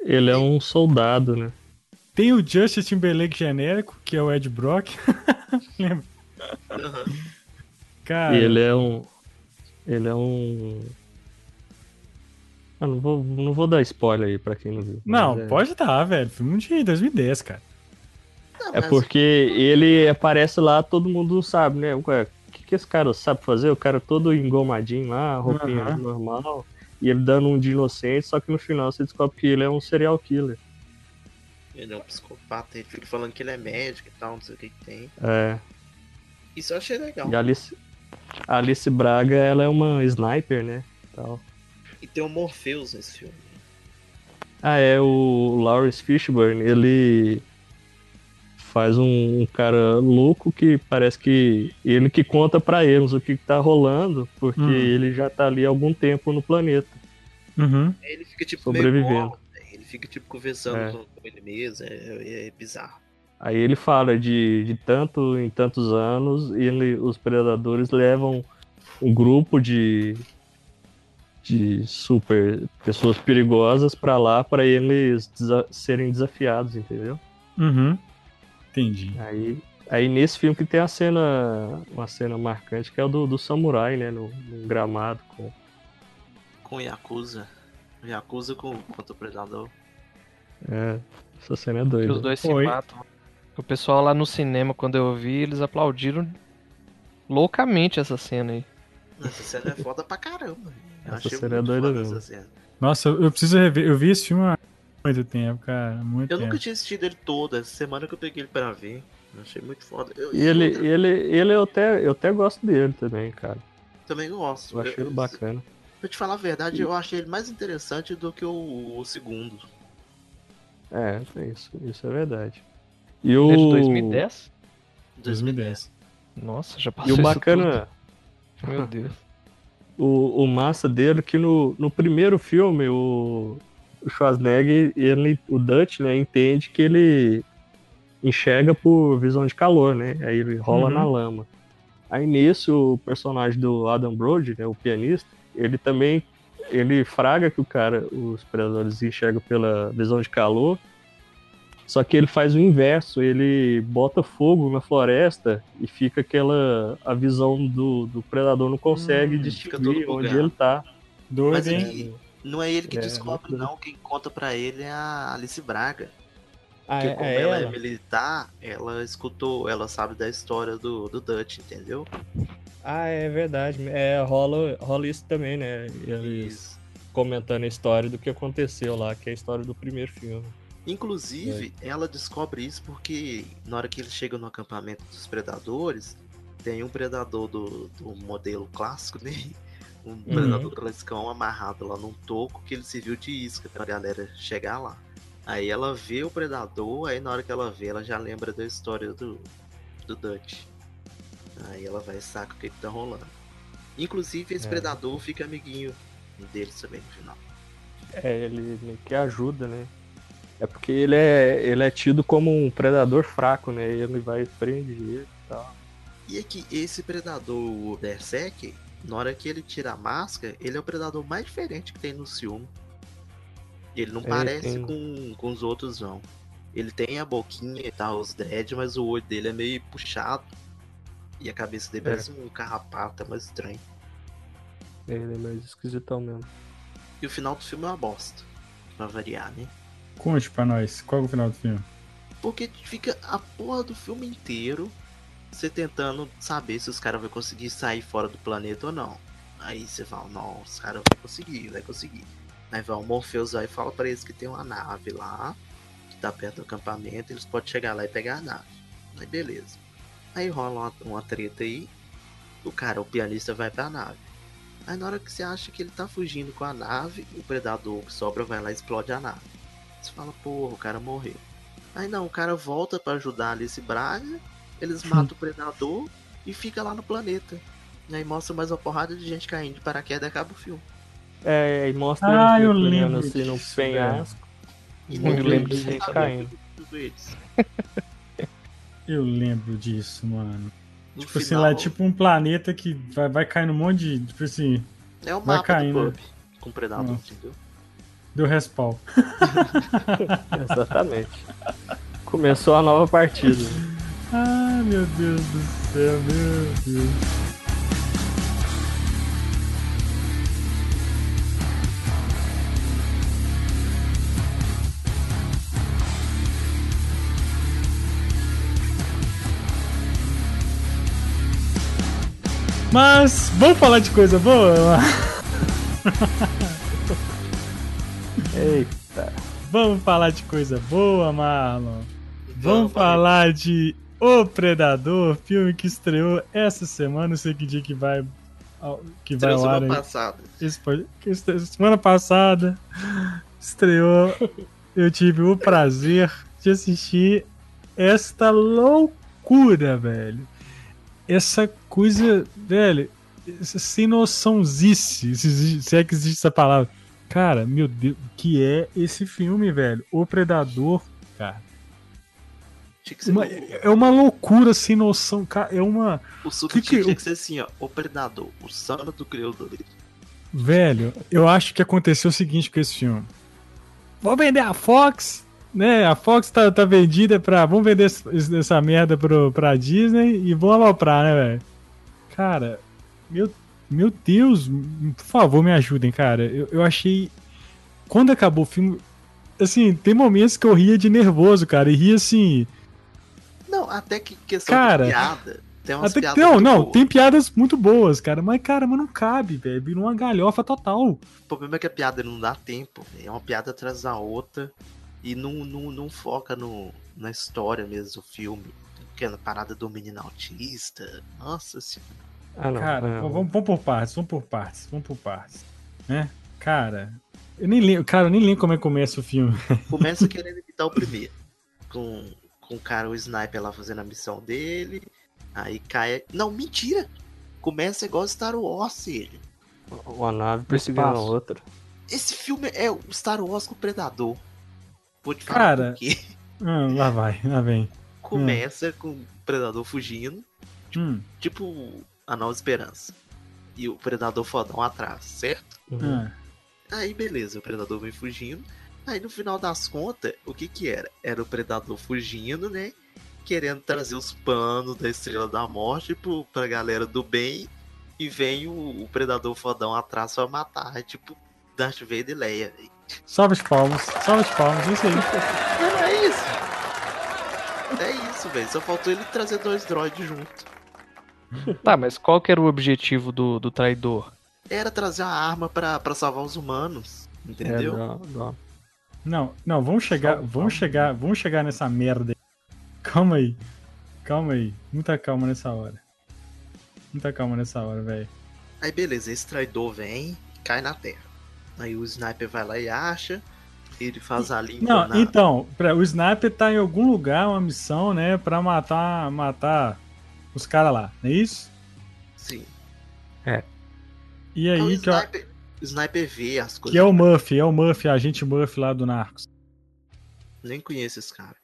Ele é um soldado, né? Tem o Justin Timberlake genérico, que é o Ed Brock. [LAUGHS] Lembra? Aham. Cara, E ele é um. Ele é um. Ah, não vou, não vou dar spoiler aí pra quem não viu. Não, é- pode dar, velho. Filme de 2010, cara. Não, É mas porque ele aparece lá, todo mundo sabe, né? Ué, o que, que esse cara sabe fazer? O cara todo engomadinho lá, roupinha Aham. normal. E ele dando um de inocente, só que no final você descobre que ele é um serial killer. Ele é um psicopata, ele fica falando que ele é médico e tal, não sei o que que tem. É. Isso eu achei legal. E a Alice, a Alice Braga, ela é uma sniper, né? Tal. E tem o Morpheus nesse filme. Ah, é o Lawrence Fishburne, ele faz um, um cara louco que parece que ele que conta pra eles o que, que tá rolando, porque Hum. ele já tá ali há algum tempo no planeta. Uhum. Aí ele fica tipo Sobrevivendo. meio bola, né? ele fica tipo conversando É. com, com ele mesmo, é, é bizarro. Aí ele fala de, de tanto em tantos anos, e ele, os predadores levam um grupo de, de super pessoas perigosas pra lá pra eles desa- serem desafiados, entendeu? Uhum. Entendi. Aí, aí nesse filme que tem a cena, uma cena marcante que é o do, do samurai, né, no, no gramado com Com Yakuza. Yakuza com, contra o Predador. é, essa cena é Que doida. os dois se Foi. matam. O pessoal lá no cinema, quando eu vi, eles aplaudiram loucamente essa cena aí. Essa cena é foda pra caramba. Eu Essa achei cena é muito doida foda mesmo. essa cena. Nossa, eu preciso rever. Eu vi esse filme há muito tempo, cara. Muito Eu tempo. nunca tinha assistido ele todo, essa semana que eu peguei ele pra ver. Eu achei muito foda. Eu, E ele, outra- ele, ele eu até, eu até gosto dele também, cara. também gosto. Eu achei ele bacana. Pra te falar a verdade, eu achei ele mais interessante do que o, o segundo. É, é isso, isso é verdade. E o, Ele é de 2010? 2010. Nossa, já E passou o isso bacana, tudo. Meu Deus. [LAUGHS] o, o massa dele é que no, no primeiro filme, o, o Schwarzenegger, ele, o Dutch, né, entende que ele enxerga por visão de calor, né? Aí ele rola Uhum. na lama. Aí nesse, o personagem do Adam Brody, né, o pianista, ele também ele fraga que o cara, os predadores enxergam pela visão de calor. Só que ele faz o inverso, ele bota fogo na floresta e fica aquela a visão do, do predador não consegue Hum, fica distinguir onde ele tá. Doido, Mas aqui, não é ele que É, descobre, não. Quem conta pra ele é a Alice Braga. Ah, Porque como ela é militar, ela escutou, ela sabe da história do, do Dutch, entendeu? Ah, é verdade. É, rola, rola isso também, né? Eles Isso. comentando a história do que aconteceu lá, que é a história do primeiro filme. Inclusive, ela descobre isso porque na hora que eles chegam no acampamento dos predadores, tem um predador do, do modelo clássico, né? Um predador classicão amarrado lá num toco que ele serviu de isca pra galera chegar lá. Aí ela vê o predador, aí na hora que ela vê, ela já lembra da história do, do Dutch. Aí ela vai sacar o que, que tá rolando. Inclusive, esse É. predador fica amiguinho deles também no final. É, ele meio que ajuda, né? É porque ele é, ele é tido como um predador fraco, né? Ele vai prender e tal. E aqui, esse predador o Berserk, na hora que ele tira a máscara, ele é o predador mais diferente que tem no filme. Ele não É, parece tem- com, com os outros, não. Ele tem a boquinha e tal, os dread, mas o olho dele é meio puxado. E a cabeça dele É. parece um carrapato, é mais estranho. Ele é mais esquisitão mesmo. E o final do filme é uma bosta. Pra variar, né? Conte pra nós, qual é o final do filme? Porque fica a porra do filme inteiro você tentando saber se os caras vão conseguir sair fora do planeta ou não. Aí você fala, não, os caras vão conseguir, vai conseguir. Aí vai o Morpheus aí e fala pra eles que tem uma nave lá, que tá perto do acampamento, eles podem chegar lá e pegar a nave. Aí beleza. Aí rola uma, uma treta aí, o cara, o pianista vai pra nave. Aí na hora que você acha que ele tá fugindo com a nave, o predador que sobra vai lá e explode a nave. Você fala, porra, o cara morreu. Aí não, o cara volta pra ajudar ali esse Braga, eles matam o predador e fica lá no planeta. E aí mostra mais uma porrada de gente caindo de paraquedas e acaba o filme. É, e mostra Ah, eu lembro assim no penhasco. E Eu lembro de gente caindo. [LAUGHS] Eu lembro disso, mano. No Tipo assim, final, lá é tipo um planeta que vai, vai cair num monte de. Tipo assim, é o vai mapa caindo. do pub com o predador, Nossa. entendeu? Deu respawn. [LAUGHS] Exatamente. Começou a nova partida. Ai, meu Deus do céu, meu Deus. Mas vamos falar de coisa boa? [LAUGHS] Eita. Vamos falar de coisa boa, Marlon. Vamos falar de O Predador, filme que estreou essa semana, não sei que dia que vai que vai Estreou semana passada. Esse Semana passada estreou. [LAUGHS] Eu tive o prazer de assistir esta loucura, velho. Essa coisa, velho, sem noçãozice, se é que existe essa palavra. Cara, meu Deus, o que é esse filme, velho? O Predador, cara. Uma- é uma loucura sem noção, cara. É uma. o subtítulo que que- tinha que ser assim, ó. O predador, o samba do criador. Velho, eu acho que aconteceu o seguinte com esse filme. Vou vender a Fox, né? A Fox tá, tá vendida pra. Vamos vender essa merda pro, pra Disney e vão aloprar, né, velho? Cara, meu, meu Deus, por favor, me ajudem, cara. Eu, eu achei. Quando acabou o filme. Assim, tem momentos que eu ria de nervoso, cara. E ria assim. Não, até que questão Cara, de piada. Tem umas Até que, piadas não, muito não, boas. tem piadas muito boas, cara. Mas, cara, mas não cabe, velho. Virou uma galhofa total. O problema é que a piada não dá tempo. velho. É uma piada atrás da outra. E não, não, não foca no, na história mesmo do filme. Que é na parada do menino autista. Nossa senhora. Ah, não. Cara, é, vamos, vamos por partes, vamos por partes, vamos por partes. Né? Cara, eu nem lembro, cara, eu nem lembro como é que começa o filme. [LAUGHS] Começa querendo imitar o primeiro. Com, com o cara, o sniper lá fazendo a missão dele. Aí cai. Não, mentira! Começa igual Star Wars, ele. Uma nave perseguindo a espaço. outra. Esse filme é o Star Wars com o Predador. Vou te falar Cara. por quê. [LAUGHS] Ah, lá vai, lá vem. Começa com o Predador fugindo. Hum, Tipo a Nova Esperança. E o Predador fodão atrás, certo? Uhum. ah, Aí beleza, o Predador vem fugindo. Aí no final das contas, o que que era? Era o Predador fugindo, né? Querendo trazer os panos da Estrela da Morte pro, pra galera do bem. E vem o, o Predador fodão atrás pra matar. É tipo Darth Vader e Leia, velho. salva de palmas, salva de palmas, isso aí. Não é isso. É isso, velho. Só faltou ele trazer dois droids junto. [LAUGHS] Tá, mas qual que era o objetivo do, do traidor? Era trazer a arma pra, pra salvar os humanos. É, Entendeu? dá- dá- Não, não, vamos chegar, vamos chegar, vamos chegar nessa merda aí. Calma aí, calma aí, muita calma nessa hora. muita calma nessa hora, velho. Aí beleza, esse traidor vem, cai na terra. Aí o sniper vai lá e acha, ele faz a limpa Não, na... então, pra- o sniper tá em algum lugar, uma missão, né, pra matar, matar os caras lá, não é isso? Sim. E Aí o aí que, ó, sniper, o sniper vê as coisas. que é o Murphy, é o Murphy, agente Murphy lá do Narcos. Nem conheço esse cara.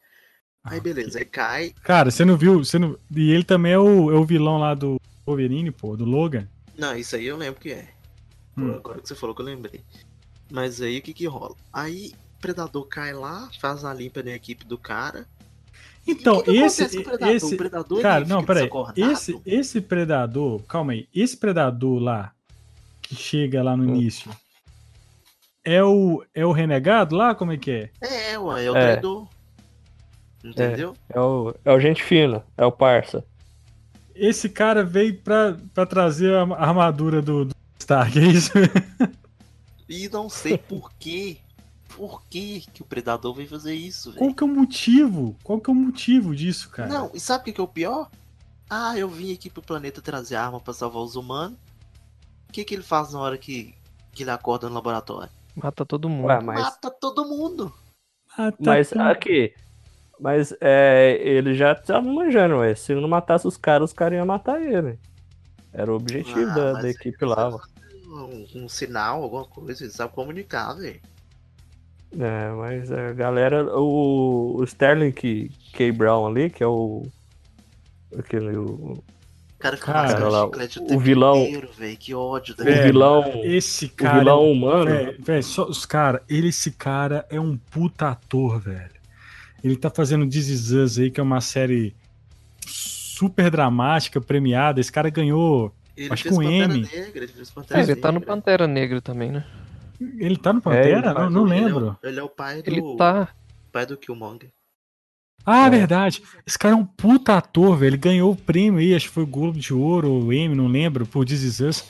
Aí Ah, beleza, aí cai. Cara, você não viu, você não... E ele também é o, é o vilão lá do Wolverine, pô, do Logan. Não, isso aí eu lembro que é. Hum. Agora que você falou que eu lembrei. Mas aí o que que rola? Aí o Predador cai lá, faz a limpa na equipe do cara. Então, o que que esse, acontece com o Predador? esse, O Predador, cara, não, peraí, esse, esse predador, calma aí, esse predador lá, que chega lá no Hum. início, é o, é o renegado lá, como é que é? É, ué, é o É. traidor. Entendeu? É o, é o gente fina, é o parça. Esse cara veio pra, pra trazer a armadura do, do Stark, é isso? E não sei por quê. Por que que o Predador veio fazer isso, velho? Qual que é o motivo? Qual que é o motivo disso, cara? Não, e sabe o que que é o pior? Ah, eu vim aqui pro planeta trazer arma pra salvar os humanos. O que que ele faz na hora que, que ele acorda no laboratório? Mata todo mundo. Ué, mas, Mata todo mundo. Tá, mas tá. aqui. Mas é, ele já tava manjando, ué. Se não matasse os caras, os caras iam matar ele. Era o objetivo Ah, da, da equipe lá. Um, um sinal, alguma coisa, ele sabe comunicar, velho. É, mas a galera. O, o Sterling que, K. Brown ali, que é o. Aquele. O, O cara fica Cara, mascando lá, chiclete o o vilão- inteiro, velho. Que ódio o daquele Velho, vilão. Esse O cara. vilão é um- humano. Véi, só os cara, ele, esse cara é um puta ator, velho. Ele tá fazendo This Is Us aí, que é uma série super dramática, premiada. Esse cara ganhou. Ele Acho fez que o Pantera M. Negra, ele fez Pantera É, ele tá no. Pantera Negra também, né? Ele tá no Pantera? ele não, não Ele é lembro. Ele é o pai do, Ele tá. pai do Killmonger. Ah, É. verdade. Esse cara é um puta ator, velho. Ele ganhou o prêmio aí, acho que foi o Globo de Ouro ou M, não lembro, por This Is Us.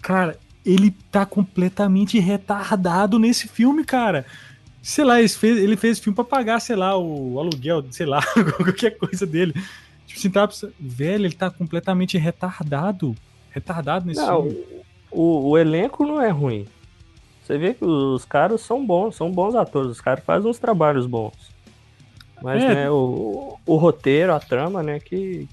Cara, ele tá completamente retardado nesse filme, cara. Sei lá, ele fez, ele fez filme pra pagar, sei lá, o aluguel, sei lá, [LAUGHS] qualquer coisa dele. Tipo assim, tá, velho, ele tá completamente retardado. Retardado nesse Não, filme. o, o elenco não é ruim. Você vê que os caras são bons, são bons atores, os caras fazem uns trabalhos bons. Mas, É. né, o, o roteiro, a trama, né, que.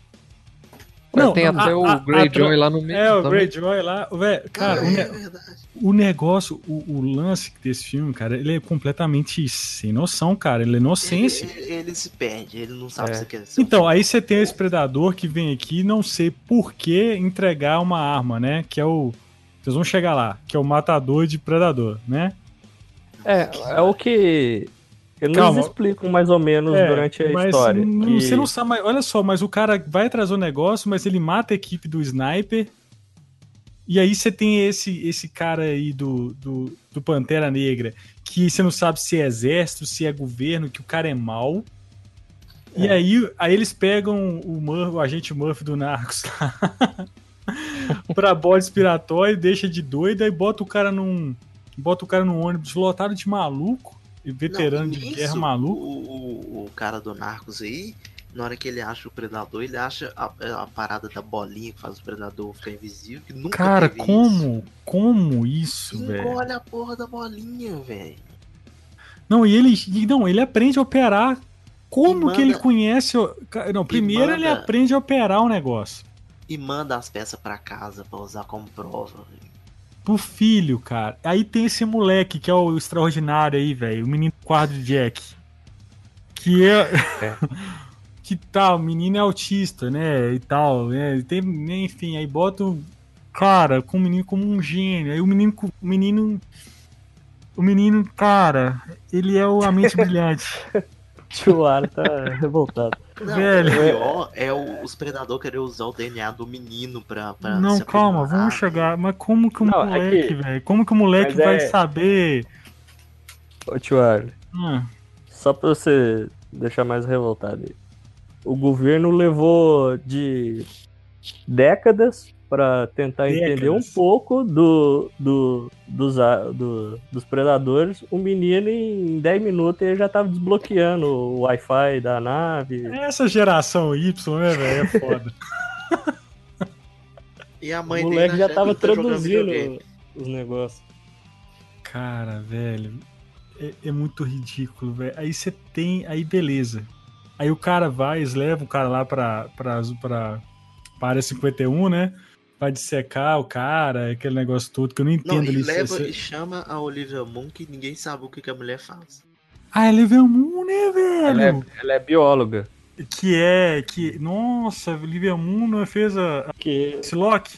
Ué, Não, tem até a- o Greyjoy lá no meio. É, o. Greyjoy lá. Velho, cara, Ah, o, é ne- verdade. o negócio, o, o lance desse filme, cara, ele é completamente sem noção, cara. Ele é inocência. Ele, ele- ele se perde, ele não sabe É. se quer ser um Então, aí você tem esse predador que vem aqui não sei por que entregar uma arma, né? Que é o. Vocês vão chegar lá, que é o matador de predador, né? É, é o que. Eles Calma. explicam mais ou menos É, durante a mas história. não- que- Você não sabe, mas olha só, mas o cara vai trazer o negócio, mas ele mata a equipe do sniper. E aí você tem esse, esse cara aí do, do, do Pantera Negra, que você não sabe se é exército, se é governo, que o cara é mau. E É. aí, aí eles pegam o, Murphy, o agente Murphy do Narcos [LAUGHS] [LAUGHS] pra bode expiratório, deixa de doido, aí bota o cara num. Bota o cara num ônibus lotado de maluco, e veterano Não, de nisso, guerra maluco. O, o, cara do Narcos aí, na hora que ele acha o predador, ele acha a, a parada da bolinha que faz o predador ficar invisível, que nunca Cara, como? Como isso, isso. velho? Engole a porra da bolinha, velho. Não, e ele, e não, ele aprende a operar. Como E que ele manda- conhece? Não, primeiro ele manda- aprende a operar o negócio. E manda as peças pra casa pra usar como prova. velho. Pro filho, cara. Aí tem esse moleque que é o extraordinário aí, velho. O menino quadro de Jack. Que é. É. [LAUGHS] que tal, o menino é autista, né? E tal, né? Tem, enfim, aí bota o cara com o menino como um gênio. Aí o menino. O menino. O menino, cara, ele é o, a mente [LAUGHS] brilhante. O ar tá revoltado. Não, Velho. o pior é o- os predadores querer usar o DNA do menino pra. pra Não, se calma, vamos chegar. Mas como que o Não, é moleque, que- velho? Como que o moleque Mas vai é- saber? Ô, tio Arley, Hum, só pra você deixar mais revoltado aí. O governo levou de décadas pra tentar entender um pouco do, do, dos, a- do- dos predadores. O menino, em 10 minutos, ele já tava desbloqueando o Wi-Fi da nave. essa geração Y, né, velho? É foda. [LAUGHS] E a O mãe dele moleque já tava traduzindo os negócios. Cara, velho, é, é muito ridículo, velho. Aí você tem, aí beleza. Aí o cara vai, eles levam o cara lá pra, pra, pra, pra área 51, né? Vai dissecar o cara, aquele negócio todo que eu não Não, entendo. e ali. leva Cê- e chama a Olivia Moon que ninguém sabe o que, que a mulher faz. Ah, é Level Moon, né, velho? Ela é, ela é bióloga. Que é, que. Nossa, Olivia Moon não fez a. Que, Esse Loki?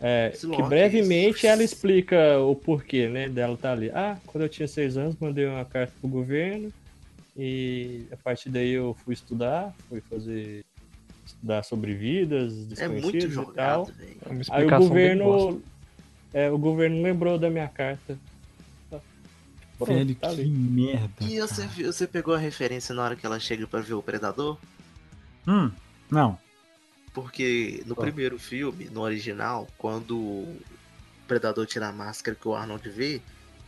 é, Esse que Loki, brevemente isso. ela explica o porquê, né? Dela tá ali. Ah, quando eu tinha seis anos, mandei uma carta pro governo. E a partir daí eu fui estudar, fui fazer. Estudar sobre vidas É muito desconhecidas e tal. jogado. É Aí o governo. É, o governo lembrou da minha carta. Pronto, velho, tá que ali. merda. E você, cara. você pegou a referência na hora que ela chega pra ver o Predador? Hum, não. Porque no primeiro filme, no original, quando o Predador tira a máscara que o Arnold vê,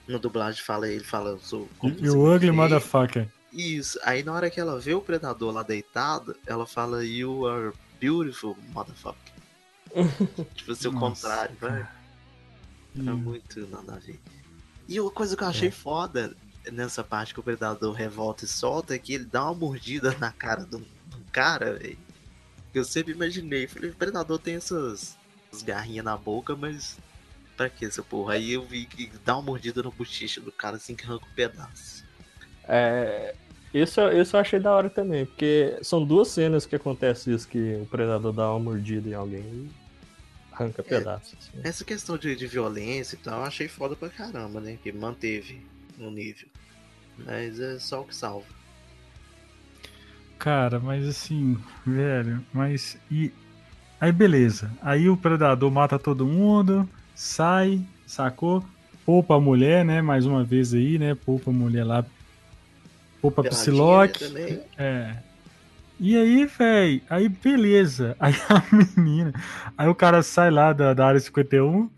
no dublagem fala, ele fala, eu sou E o Ugly. Motherfucker. Isso. Aí na hora que ela vê o Predador lá deitado, ela fala, You are beautiful, motherfucker. [LAUGHS] tipo assim, o Nossa, contrário, vai. cara. É Hum. muito nada a ver. E uma coisa que eu achei foda nessa parte que o Predador revolta e solta é que ele dá uma mordida na cara do, do cara, velho. Eu sempre imaginei. Falei, o Predador tem essas, essas garrinhas na boca, mas pra que essa porra? Aí eu vi que dá uma mordida no bochicho do cara assim que arranca um pedaço. É, isso, isso eu achei da hora também, porque são duas cenas que acontece isso, que o predador dá uma mordida em alguém e arranca pedaços. assim. Essa questão de, de violência e tal, eu achei foda pra caramba, né? Que manteve no nível. Mas é só o que salva. Cara, mas assim, velho, mas e aí beleza. Aí o predador mata todo mundo, sai, sacou? Poupa a mulher, né? Mais uma vez aí, né? Poupa a mulher lá. Poupa a Psylocke. né. É. E aí, velho, aí beleza. [LAUGHS] Aí a menina. Aí o cara sai lá da, da área 51.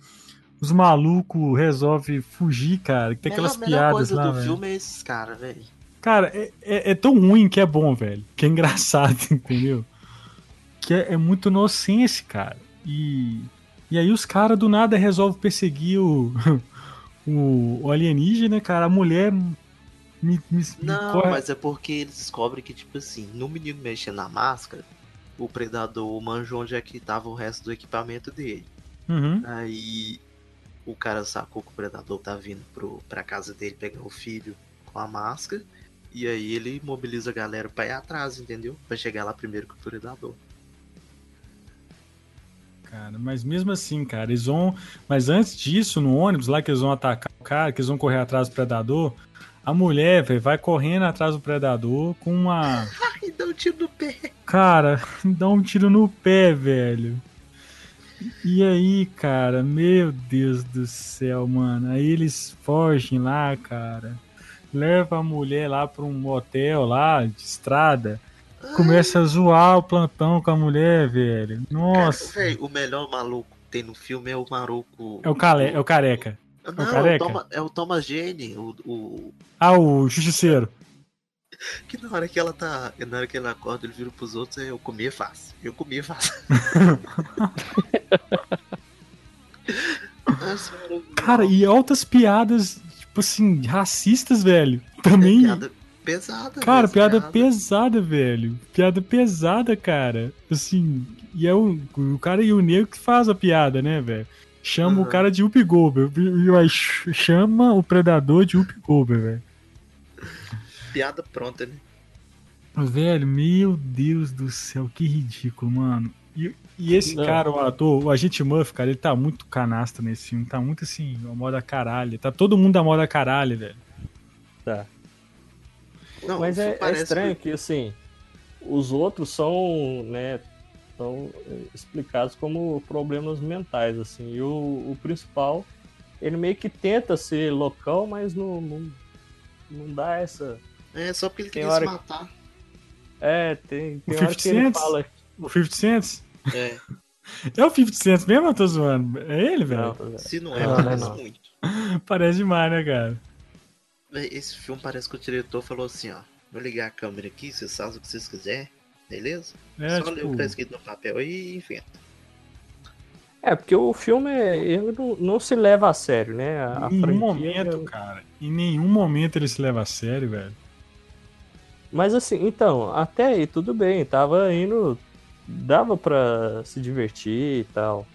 Os malucos resolvem fugir, cara. Tem aquelas a melhor piadas coisa lá, do velho. filme é esses caras, velho. Cara, é, é, é tão ruim que é bom, velho. Que é engraçado, [LAUGHS] entendeu? Que é, é muito inocência, cara. E, e aí os caras do nada resolvem perseguir o, [LAUGHS] o, o alienígena, cara. A mulher me, me, Não, mas é porque eles descobrem que, tipo assim, no menino mexendo na máscara, o predador manjou onde é que tava o resto do equipamento dele. Uhum. Aí o cara sacou que o predador tá vindo pro, pra casa dele pegar o filho com a máscara. E aí ele mobiliza a galera pra ir atrás, entendeu? Pra chegar lá primeiro que o predador. Cara, mas mesmo assim, cara, eles vão. Mas antes disso, no ônibus, lá que eles vão atacar o cara, que eles vão correr atrás do predador, a mulher, velho, vai correndo atrás do predador com uma. [LAUGHS] Ai, dá um tiro no pé. Cara, [LAUGHS] dá um tiro no pé, velho. E aí, cara, meu Deus do céu, mano. Aí eles fogem lá, cara. Leva a mulher lá pra um motel lá, de estrada. Começa a zoar o plantão com a mulher, velho. Nossa. Véi, o melhor maluco que tem no filme é o maluco. É o, cale... é o careca. Não? É o, Toma, é o Thomas Jane, o, o, Ah, o justiceiro. [LAUGHS] Que na hora que ela tá. Na hora que ele acorda, ele vira pros outros, é eu comia fácil. Eu comia fácil. [LAUGHS] Cara, e altas piadas, tipo assim, racistas, velho. É Também. piada pesada. Cara, mesmo, piada pesada, velho. Piada pesada, cara. Assim, e é o, o cara e o negro que faz a piada, né, velho? Chama o Uhum. cara de aí ch- chama o predador de Whoopi Goldberg, velho. Piada pronta, né? Velho, meu Deus do céu, que ridículo, mano. E, e esse Não. cara, o ator, o Agente Murphy, cara, ele tá muito canastra nesse filme. Tá muito assim, a moda caralho. Tá todo mundo da moda caralho, velho. Tá. Não, Mas o é, é estranho que- que, assim, os outros são, né, são eh, explicados como problemas mentais, assim, e o, o principal, ele meio que tenta ser local, mas não, não, não dá essa... É só porque ele Tem queria hora se que- matar. É, tem, tem O hora 50 que ele fala... O 50 Cent? É, É o 50 Cent mesmo, eu tô zoando? É ele, velho? Não, se não é, Não, não é parece não. muito. [LAUGHS] Parece demais, né, cara? Esse filme parece que o diretor falou assim, ó. Vou ligar a câmera aqui, vocês fazem o que vocês quiserem, beleza? É, Só ler o tipo, que tá escrito no papel e inventa. É, porque o filme ele não, não se leva a sério, né? A, em nenhum franquia- momento, cara. Em nenhum momento ele se leva a sério, velho. Mas assim, então, até aí tudo bem, tava indo. Dava pra se divertir e tal.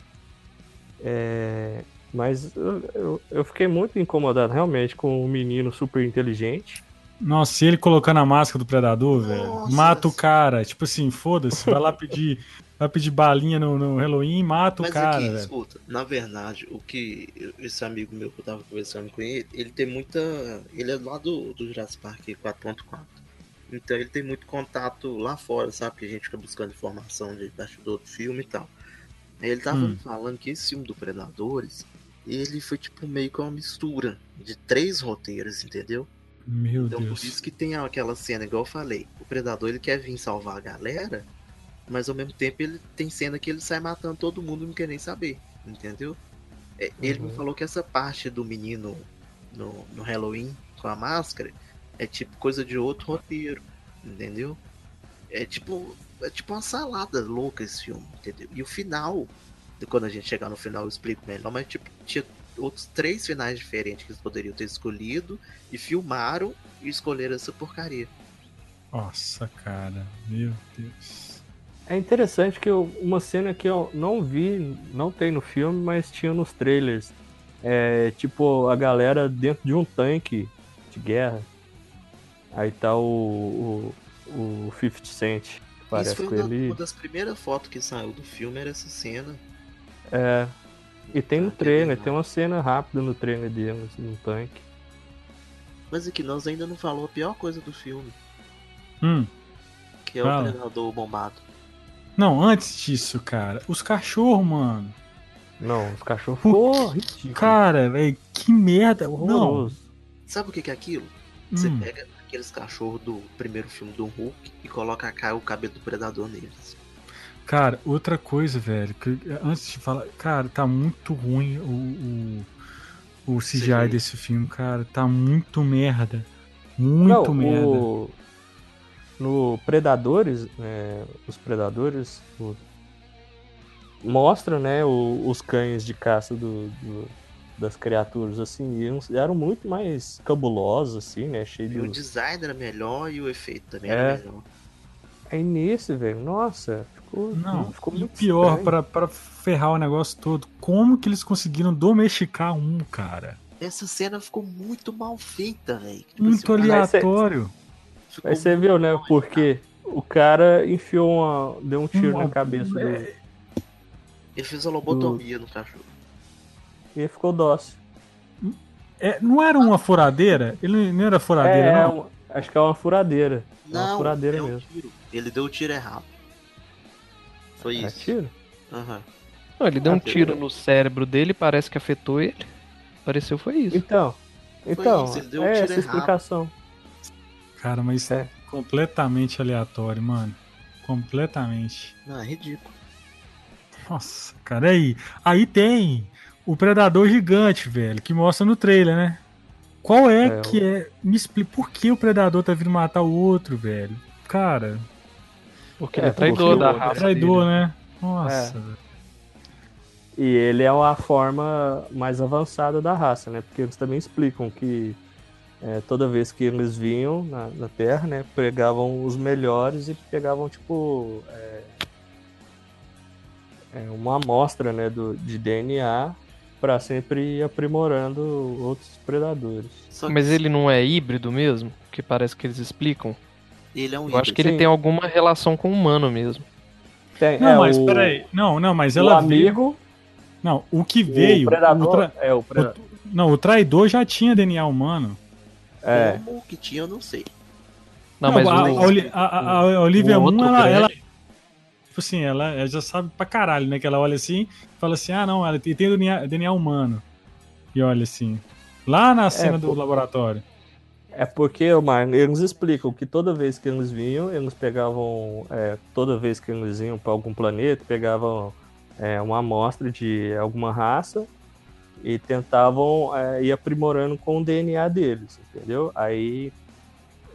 É, mas eu, eu, eu fiquei muito incomodado realmente com o menino super inteligente. Nossa, e ele colocando a máscara do predador, velho. Mata o cara. Tipo assim, foda-se. Vai lá pedir. [LAUGHS] Vai pedir balinha no, no Halloween e mata o Mas cara, aqui, escuta, na verdade, o que esse amigo meu que eu tava conversando com ele, ele tem muita. Ele é lá do, do Jurassic Park 4.4. Então ele tem muito contato lá fora, sabe? Que a gente fica buscando informação de bastidor do filme e tal. Aí ele tava Hum. falando que esse filme do Predadores, ele foi tipo meio que uma mistura de três roteiros, entendeu? Meu Então por Deus. isso que tem aquela cena, igual eu falei, o Predador ele quer vir salvar a galera, mas ao mesmo tempo ele tem cena que ele sai matando todo mundo e não quer nem saber, entendeu? É, Ele me Uhum. falou que essa parte do menino no, no Halloween com a máscara é tipo coisa de outro roteiro, entendeu? É tipo, é tipo uma salada louca esse filme, entendeu? E o final, quando a gente chegar no final eu explico melhor, mas tipo, tinha outros três finais diferentes que eles poderiam ter escolhido e filmaram e escolheram essa porcaria. Nossa, cara. Meu Deus. É interessante que eu- uma cena que eu não vi, não tem no filme, mas tinha nos trailers. É tipo a galera dentro de um tanque de guerra. Aí tá o, o, o 50 Cent. Isso Parece foi com uma, ele. uma das primeiras fotos que saiu do filme, era essa cena. É. E tem no Ah, que trailer, tem uma cena rápida no trailer dele, assim, no tanque. Mas aqui nós ainda não falou a pior coisa do filme, Hum. que é Fala. o predador bombado. Não, antes disso, cara. Os cachorros, mano. Não, os cachorros ridículo. Cara, velho. Que merda. Não. horroroso. Sabe o que que é aquilo? Você Hum. pega aqueles cachorros do primeiro filme do Hulk e coloca o cabelo do predador neles. Cara, outra coisa, velho, que antes de falar, cara, tá muito ruim o, o, o CGI CGI. desse filme, cara, tá muito merda. Muito Não, merda. o- No Predadores, né, os Predadores o- mostra, né, o- os cães de caça do, do- das criaturas, assim, e eram muito mais cabulosos, assim, né, cheio E o de... design era melhor e o efeito também É. era melhor. Aí nesse, velho, nossa, ficou, Não, ficou muito pior, pra ferrar o negócio todo, como que eles conseguiram domesticar um, cara? Essa cena ficou muito mal feita, velho. Tipo Muito assim, aleatório. Aí você viu, né, porque o cara enfiou uma... deu um tiro Uma- na cabeça do... Ele fez a lobotomia no cachorro. e ele ficou dócil. É, não era uma furadeira? Ele não era furadeira, É, não? Acho que é uma furadeira. É uma Não, furadeira é um mesmo. tiro. Ele deu o tiro errado. Foi É isso. tiro? Aham. Não, ele deu um tiro no cérebro dele, parece que afetou ele. Pareceu foi isso. Então, então, isso, ele deu um é tiro essa errado. explicação. Cara, mas É. completamente aleatório, mano. Completamente. Não, é ridículo. Nossa, cara, aí. Aí tem o Predador Gigante, velho, que mostra no trailer, né? Qual é, É, que é. Me explica por que o Predador tá vindo matar o outro, velho? Cara, Porque É, ele é traidor da o- raça. traidor, dele. né? Nossa, velho. E ele é a forma mais avançada da raça, né? Porque eles também explicam que é, toda vez que eles vinham na, na Terra, né? Pegavam os melhores e pegavam, tipo, é, é, uma amostra, né? Do, de DNA para sempre ir aprimorando outros predadores. Que Mas ele não é híbrido mesmo? Que parece que eles explicam. ele é um Eu acho que ele Sim. tem alguma relação com o humano mesmo. Tem, Não, é, mas o, peraí. Não, não, mas o ela veio. amigo, Não, o que o veio. predador, o tra- é o predador. Não, o traidor já tinha DNA humano. É, Como que tinha, eu não sei. Não, mas a, o, a, a- a- Olivia o Moon, outro ela, grande- ela. Tipo assim, ela, ela já sabe pra caralho, né? Que ela olha assim fala assim: ah, não, ela tem, DNA, DNA humano. E olha assim. Lá na cena do pô. laboratório. É porque, Omar, eles explicam que toda vez que eles vinham, eles pegavam. é, toda vez que eles iam para algum planeta, pegavam é, uma amostra de alguma raça e tentavam é, ir aprimorando com o DNA deles, entendeu? Aí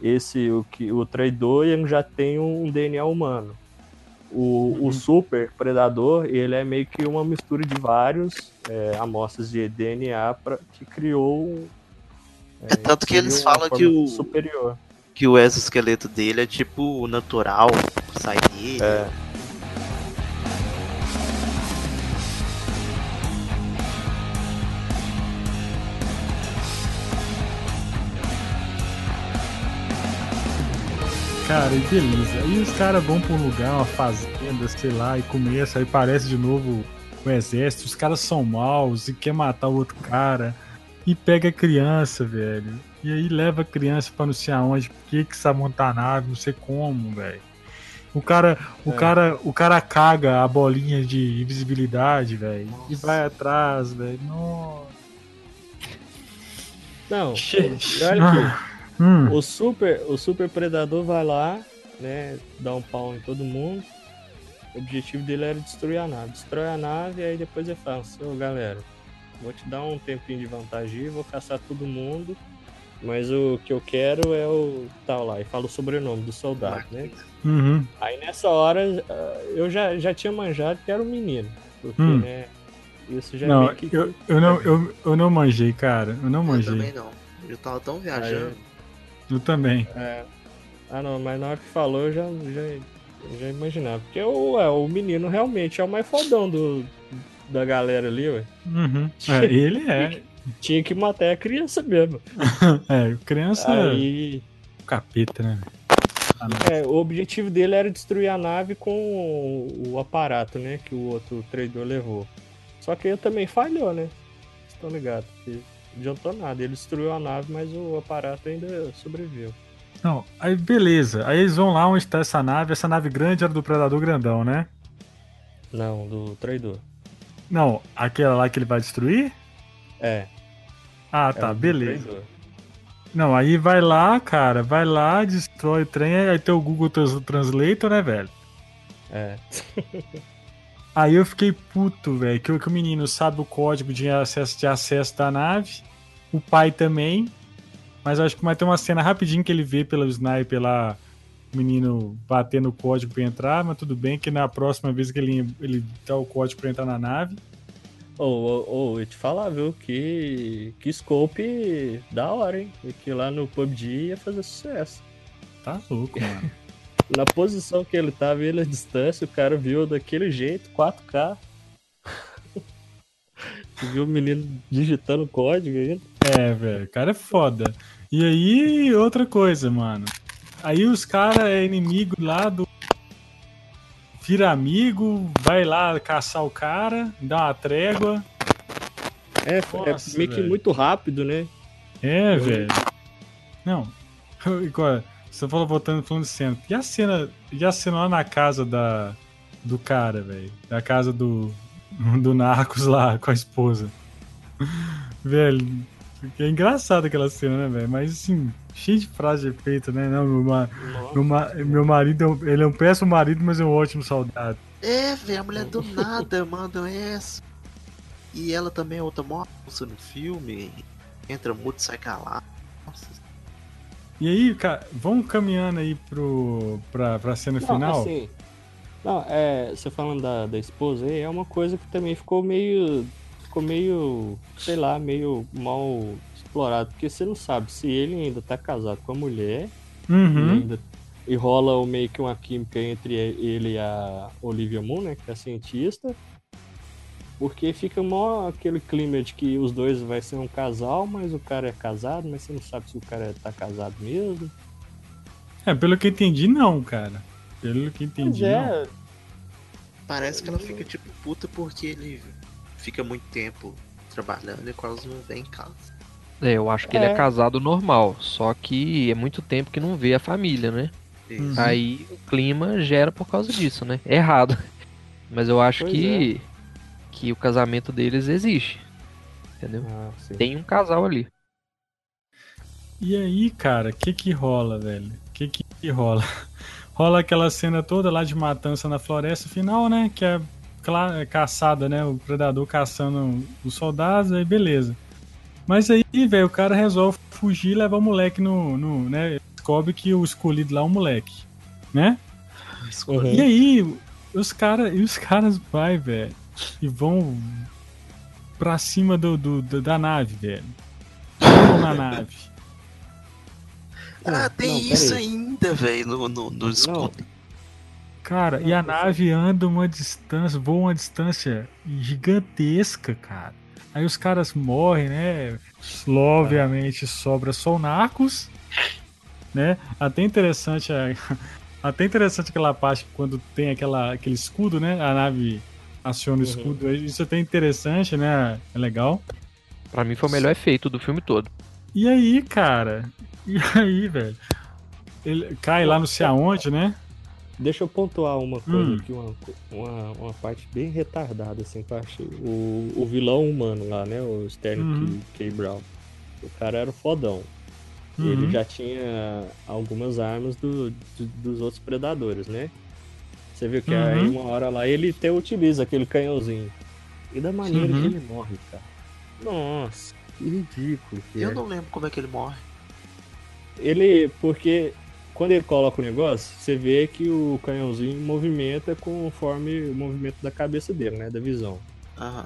esse, o, que, o traidor, ele já tem um DNA humano. O, o super predador, ele é meio que uma mistura de vários é, amostras de DNA pra, que criou. É tanto que eles falam que o- Superior. Que o exoesqueleto dele é tipo natural, sai dele. É. Cara, e beleza. Aí os caras vão pra um lugar, uma fazenda, sei lá, e começa, aí parece de novo o exército. Os caras são maus e quer matar o outro cara. E pega a criança, velho. E aí leva a criança pra não sei aonde, por que que sabe montar nave, não sei como, velho. O cara, o É. cara, o cara caga a bolinha de invisibilidade, velho. E vai atrás, velho. Nossa. Não, olha aqui. [LAUGHS] Hum. O super, o super predador vai lá, né, dá um pau em todo mundo. O objetivo dele era destruir a nave. Destrói a nave e aí depois ele fala, assim, ô galera, vou te dar um tempinho de vantagem, vou caçar todo mundo. Mas o que eu quero é o tal lá. E fala o sobrenome do soldado, né? Uhum. Aí nessa hora ah, eu já, já tinha manjado que era um menino. Porque, Hum. né? Isso já Não, meio que. eu, eu não, eu, eu não manjei, cara. Eu não Eu manjei. também não. Eu tava tão viajando. Eu também. É. Ah não, mas na hora que falou eu já, já, já imaginava. Porque o, é, o menino realmente é o mais fodão do, da galera ali, ué. Uhum. É, [LAUGHS] ele é. Tinha que matar a criança mesmo. [LAUGHS] É, criança Aí. é capeta, né? Ah. É, o objetivo dele era destruir a nave com o, aparato, né? Que o outro traidor levou. Só que ele também falhou, né? Vocês estão ligados? Que adiantou nada. Ele destruiu a nave, mas o aparato ainda sobreviveu. Não, aí beleza. Aí eles vão lá onde tá essa nave. Essa nave grande era do Predador Grandão, né? Não, do traidor. Não, aquela lá que ele vai destruir? É. Ah, é tá, do beleza. traidor. Não, aí vai lá, cara, vai lá, destrói o trem, aí tem o Google Trans- Translator, né, velho? É. [LAUGHS] Aí eu fiquei puto, velho, que, o- que o menino sabe o código de acesso, de acesso da nave, o pai também, mas acho que vai ter uma cena rapidinho que ele vê pelo sniper lá, o menino batendo o código pra entrar, mas tudo bem que na próxima vez que ele, ele dá o código pra entrar na nave. Ô, ô, ô, eu te falar, viu? Que, que scope da hora, hein? E que lá no PUBG ia fazer sucesso. Tá louco, mano. [LAUGHS] Na posição que ele tava, ele à distância, o cara viu daquele jeito, 4K. Você [LAUGHS] viu o menino digitando código ainda? É, velho, o cara é foda. E aí, outra coisa, mano. Aí os caras é inimigo lá do. Vira amigo, vai lá caçar o cara, dá uma trégua. É, Nossa, é meio que muito rápido, né? É, velho. Não. [LAUGHS] Você falou voltando falando de cena. E a cena. E a cena lá na casa da. Do cara, velho. Da casa do. [LAUGHS] Do Narcos lá com a esposa. [LAUGHS] velho. É engraçado aquela cena, né, velho? Mas assim, cheio de frase de efeito, né? Não, meu, ma- meu, ma- meu marido, é um- ele é um péssimo marido, mas é um ótimo soldado. É, velho, a mulher do nada [LAUGHS] manda essa. E ela também é outra moça no filme. Entra muito, sai calado. E aí, cara, vamos caminhando aí pro, pra, pra cena Não, final? assim, não, é, você falando da, da esposa aí, é uma coisa que também ficou meio. Ficou meio, sei lá, meio mal explorado. Porque você não sabe se ele ainda tá casado com a mulher e, Uhum. ainda, e rola meio que uma química entre ele e a Olivia Moon, né? Que é cientista. Porque fica mó aquele clima de que os dois vai ser um casal, mas o cara é casado, mas você não sabe se o cara tá casado mesmo. É, pelo que eu entendi, não, cara. Pelo que eu Mas entendi, não. é, Parece que ela fica tipo puta porque ele fica muito tempo trabalhando e quase não vem em casa. É, eu acho que ele É. é casado normal, só que é muito tempo que não vê a família, né? Isso. Uhum. Aí o clima gera por causa disso, né? É errado. [LAUGHS] Mas eu acho Pois que que o casamento deles existe. Entendeu? Ah. Tem um casal ali. E aí, cara, o que que rola, velho? O que que rola? [LAUGHS] Rola aquela cena toda lá de matança na floresta final, né? Que é é caçada, né? O predador caçando os soldados, aí beleza. Mas aí, velho, o cara resolve fugir e levar o moleque no, no, né? Descobre que o escolhido lá é um moleque, né? E aí, Os cara, e os caras vai, velho, e vão pra cima do, do- do- da nave, velho. Vão na nave. [LAUGHS] Ah, Não, tem não, isso peraí. ainda, velho, no, no, no escudo. Cara, e a nave anda uma distância, voa uma distância gigantesca, cara. Aí os caras morrem, né? Obviamente sobra só o Narcos, né? Até interessante a- [LAUGHS] até interessante aquela parte quando tem aquela, aquele escudo, né? A nave aciona o Uhum. escudo. Isso é até interessante, né? É legal. Pra mim foi o melhor efeito do filme todo. E aí, cara? [LAUGHS] E aí, velho? Ele cai lá não sei aonde, né? Deixa eu pontuar uma coisa Hum. aqui, uma, uma, uma parte bem retardada, assim, que eu achei. O, o vilão humano lá, né? O Sterling Uhum. K. K. Brown. O cara era fodão. Uhum. Ele já tinha algumas armas do, do- dos outros predadores, né? Você viu que Uhum. aí uma hora lá ele até utiliza aquele canhãozinho. E da maneira Uhum. que ele morre, cara. Nossa, que ridículo. que Eu é. não lembro como é que ele morre. Ele, porque quando ele coloca o negócio, você vê que o canhãozinho movimenta conforme o movimento da cabeça dele, né? Da visão. Aham.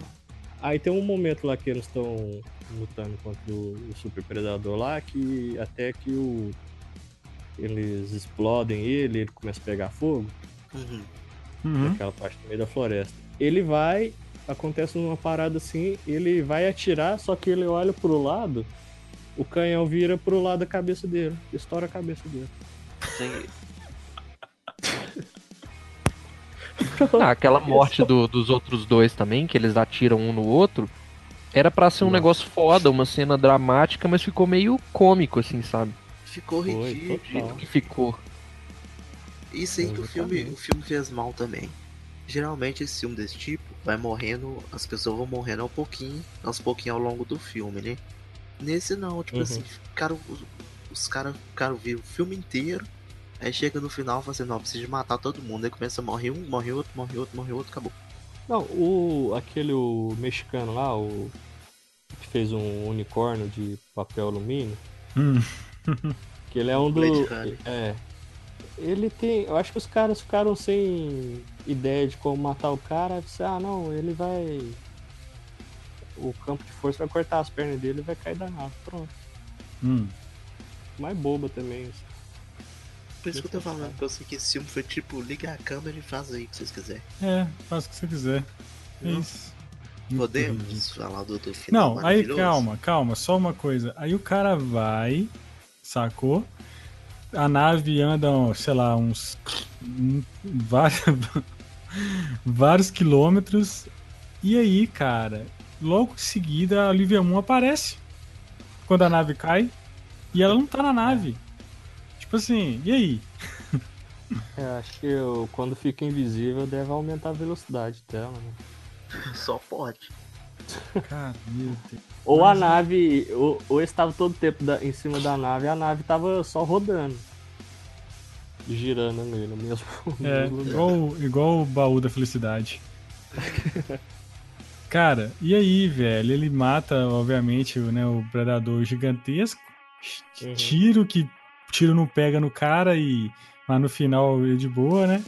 Aí tem um momento lá que eles estão lutando contra o, o super predador lá, que até que o eles explodem ele, ele começa a pegar fogo, Uhum. Uhum. naquela parte do meio da floresta. Ele vai, acontece uma parada assim, ele vai atirar, só que ele olha pro lado, o canhão vira pro lado da cabeça dele, estoura a cabeça dele. Tem- [LAUGHS] Ah, aquela morte do- dos outros dois também, que eles atiram um no outro, era pra ser um Não. negócio foda, uma cena dramática, mas ficou meio cômico, assim, sabe? Ficou ridículo. Que ficou. Isso aí que o filme, o filme fez mal também. Geralmente esse filme desse tipo vai morrendo, as pessoas vão morrendo ao pouquinho, aos pouquinho ao longo do filme, né? Nesse não, tipo Uhum. assim, cara, os, os caras cara viram o filme inteiro, aí chega no final e fala assim, não, precisa de matar todo mundo, aí começa a morrer um, morre outro, morre outro, morre outro, acabou. Não, o aquele o mexicano lá, o que fez um unicórnio de papel alumínio, Hum. que ele é um [LAUGHS] do é. Ele tem, eu acho que os caras ficaram sem ideia de como matar o cara, disse, ah, não, ele vai o campo de força vai cortar as pernas dele e vai cair da nave. Pronto. Hum. Mais boba também. assim. Por isso que eu tô falando, que eu sei que esse filme foi tipo, liga a câmera e faz aí o que vocês quiserem. É, faz o que você quiser. É Não. isso. Podemos falar do outro final Não, aí calma, calma, só uma coisa. Aí o cara vai, sacou? A nave anda, sei lá, uns. um- vários, [LAUGHS] vários quilômetros. E aí, cara, logo em seguida a Olivia Moon aparece. Quando a nave cai. E ela não tá na nave. Tipo assim, e aí? É, acho que eu, quando fica invisível deve aumentar a velocidade dela, né? Só pode. Cara, meu Deus. Ou a nave, ou, ou estava todo o tempo da- em cima da nave, a nave tava só rodando. Girando ali no mesmo, [LAUGHS] É, mesmo lugar. igual, igual o baú da felicidade. [LAUGHS] Cara, e aí, velho? Ele mata, obviamente, o, né, o predador gigantesco. Uhum. Tiro que tiro não pega no cara e. Mas no final é de boa, né?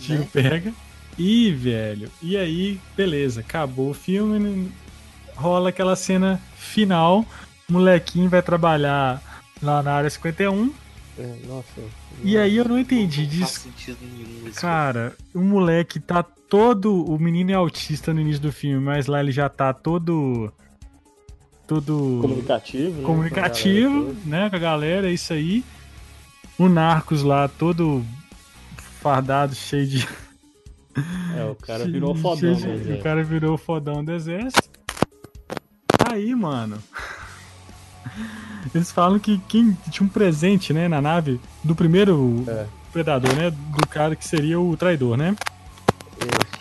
Tiro Né? pega. E, velho, e aí, beleza, acabou o filme. Rola aquela cena final. Molequinho vai trabalhar lá na área 51. É, nossa. E aí eu não entendi Não faz disso. sentido nenhum isso. Cara, o moleque tá todo. O menino é autista no início do filme, mas lá ele já tá todo. Todo. Comunicativo, né? comunicativo, né? Com a galera, é isso aí. O Narcos lá todo fardado, cheio de. [LAUGHS] É, o cara virou fodão, de- né? O cara virou fodão do exército. Aí, mano. Eles falam que quem que tinha um presente, né, na nave do primeiro É. predador, né? Do cara que seria o traidor, né? É,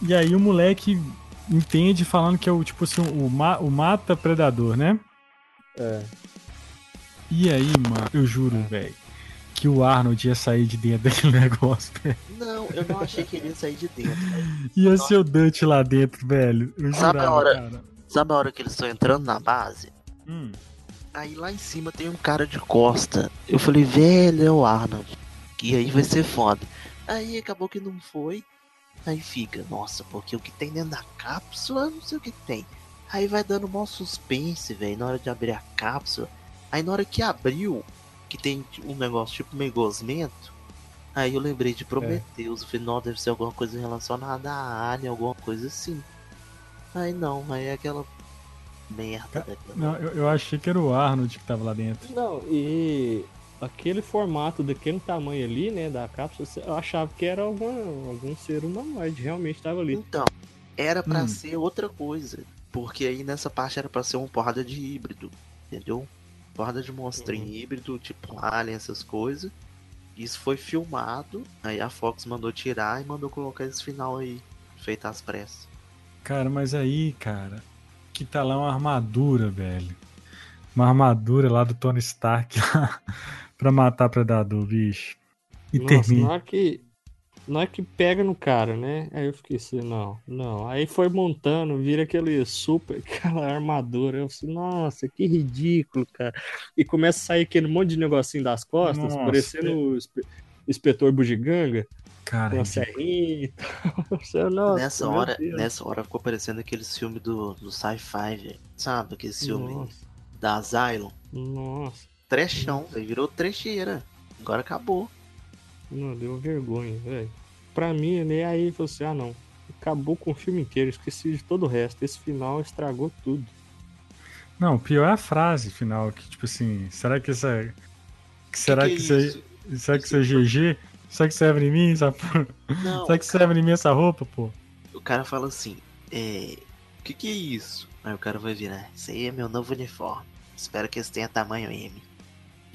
E aí o moleque entende falando que é o tipo assim, o, ma o mata predador, né? É. E aí, mano, eu juro, velho, que o Arnold ia sair de dentro daquele [LAUGHS] negócio, velho. Não, eu não achei que ele ia sair de dentro. Ia ser o Dutch lá dentro, velho. Eu Sabe a jurava, hora- cara. Sabe a hora que eles estão entrando na base? Hum. Aí lá em cima tem um cara de costa. Eu falei, velho, é o Arnold. E aí vai ser foda. Aí acabou que não foi. Aí fica, nossa, porque o que tem dentro da cápsula, não sei o que, que tem. Aí vai dando mó suspense, velho, na hora de abrir a cápsula. Aí na hora que abriu, que tem um negócio tipo meio gosmento, aí eu lembrei de Prometheus. Eu falei, não, deve ser alguma coisa relacionada a Alien, alguma coisa assim. Aí não, aí é aquela merda. Ca- daquela- Não, eu, eu achei que era o Arnold que tava lá dentro. Não, e aquele formato daquele tamanho ali, né, da cápsula, eu achava que era alguma, algum ser humanoide, realmente tava ali. Então, era pra Hum. ser outra coisa. Porque aí nessa parte era pra ser uma porrada de híbrido, entendeu? Porrada de monstrinho Uhum. híbrido, tipo Alien, essas coisas. Isso foi filmado, aí a Fox mandou tirar e mandou colocar esse final aí, feito às pressas. Cara, mas aí, cara, que tá lá uma armadura, velho. Uma armadura lá do Tony Stark [LAUGHS] lá, pra matar Predador, bicho. E Nossa, na termina. hora que. Na hora que pega no cara, né? Aí eu fiquei assim, não, não. Aí foi montando, vira aquele super, [LAUGHS] aquela armadura. Eu assim, nossa, que ridículo, cara. E começa a sair aquele monte de negocinho das costas, Nossa, parecendo o inspe- inspetor bugiganga, Cara, com a é serrinha e tal. [LAUGHS] Nossa, nessa hora, Deus. nessa hora ficou parecendo aqueles filmes do, do sci-fi. Sabe? Aqueles filmes Nossa, da Asylum. nossa, Trechão, velho. Virou trecheira. Agora acabou. Não, deu vergonha, velho. Pra mim, né, aí falou assim, ah não, acabou com o filme inteiro, esqueci de todo o resto. Esse final estragou tudo. Não, o pior é a frase final, que tipo assim, será que essa. que será que, que isso é isso? Será que isso é GG? Será que serve em mim? Essa... Não, Será que serve em mim essa roupa, pô? O cara fala assim, é. O que, que é isso? Aí o cara vai virar, isso aí é meu novo uniforme. Espero que esse tenha tamanho M.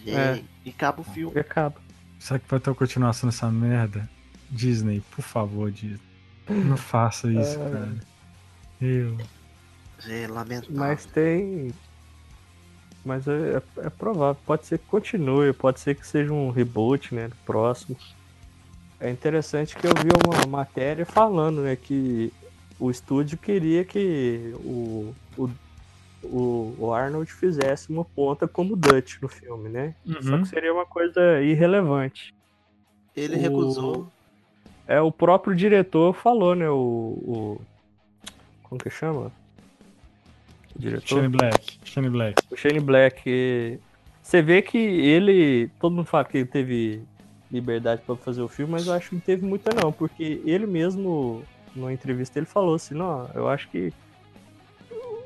E, É. aí, e acaba o filme. E acaba. Será que vai ter uma continuação dessa merda? Disney, por favor, Disney. Não faça isso, É. cara. Eu. É lamentável. Mas tem. Mas é, é- é provável, pode ser que continue, pode ser que seja um reboot, né? Próximo. É interessante que eu vi uma matéria falando, né, que o estúdio queria que o, o, o, o Arnold fizesse uma ponta como Dutch no filme, né? Só Uhum. que seria uma coisa irrelevante. Ele o- recusou. É, o próprio diretor falou, né? O. o como que chama? O diretor? Shane Black. Shane Black. O Shane Black. Você vê que ele. Todo mundo fala que ele teve liberdade pra fazer o filme, mas eu acho que não teve muita, não, porque ele mesmo, numa entrevista, ele falou assim: não, eu acho que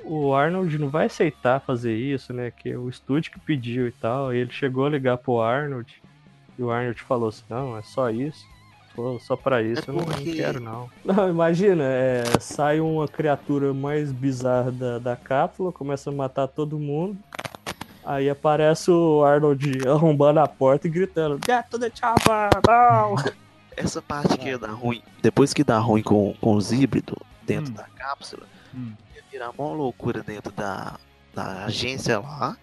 o Arnold não vai aceitar fazer isso, né? Que é o estúdio que pediu e tal. E ele chegou a ligar pro Arnold e o Arnold falou assim: não, é só isso. Só, só pra isso, eu não, quero, não. [LAUGHS] Não, imagina, é, sai uma criatura mais bizarra da, da cápsula, começa a matar todo mundo. Aí aparece o Arnold [LAUGHS] arrombando a porta e gritando: Get to the chopper! Não! [LAUGHS] Essa parte que dar ruim. Depois que dá ruim com, com os híbridos dentro Hum. da cápsula, Hum. Virar uma loucura dentro da, da agência lá.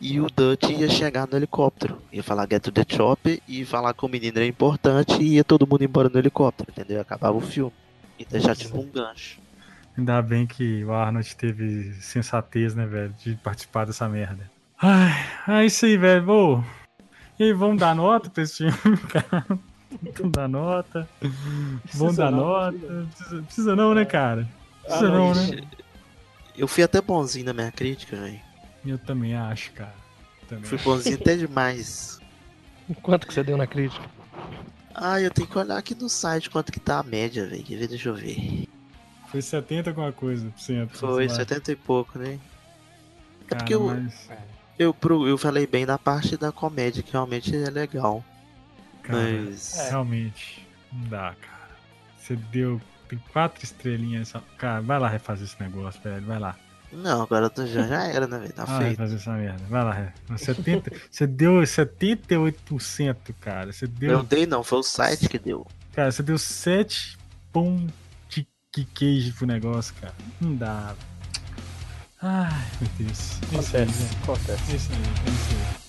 E o Dutch ia chegar no helicóptero. Ia falar get to the chopper e falar que o menino era importante e ia todo mundo embora no helicóptero, entendeu? Acabava o filme. E deixar tipo um gancho. Ainda bem que o Arnold teve sensatez, né, velho, de participar dessa merda. Ai, é isso aí, velho. E aí, vamos dar nota pra esse filme, [LAUGHS] cara? Vamos dar nota. Vamos dar não, nota. precisa. Precisa, precisa não, né, cara? Precisa Ah, não, não, né? Eu fui até bonzinho na minha crítica, velho. Eu também acho, cara. Também Fui bonzinho até demais. Quanto que você deu na crítica? Ah, eu tenho que olhar aqui no site quanto que tá a média, velho. Deixa eu ver. Foi 70 alguma coisa por cento. Foi sei lá. 70 e pouco, né? É Cara, porque eu, mas, eu, pro- eu falei bem da parte da comédia, que realmente é legal. cara, Mas. realmente, não dá, cara. Você deu. Tem quatro estrelinhas só. Cara, vai lá refazer esse negócio, velho. Vai lá. Não, agora tu já, já era, né, velho? Tá Vai feito. refazer essa merda. Vai lá, Ré. 70, [LAUGHS] você deu 78%, cara. Você Eu deu. não dei, não, foi o site que deu. Cara, você deu 7 pão de que queijo pro negócio, cara. Não dá. Ai, meu Deus. É isso aí, Acontece, acontece. É isso aí, é isso aí.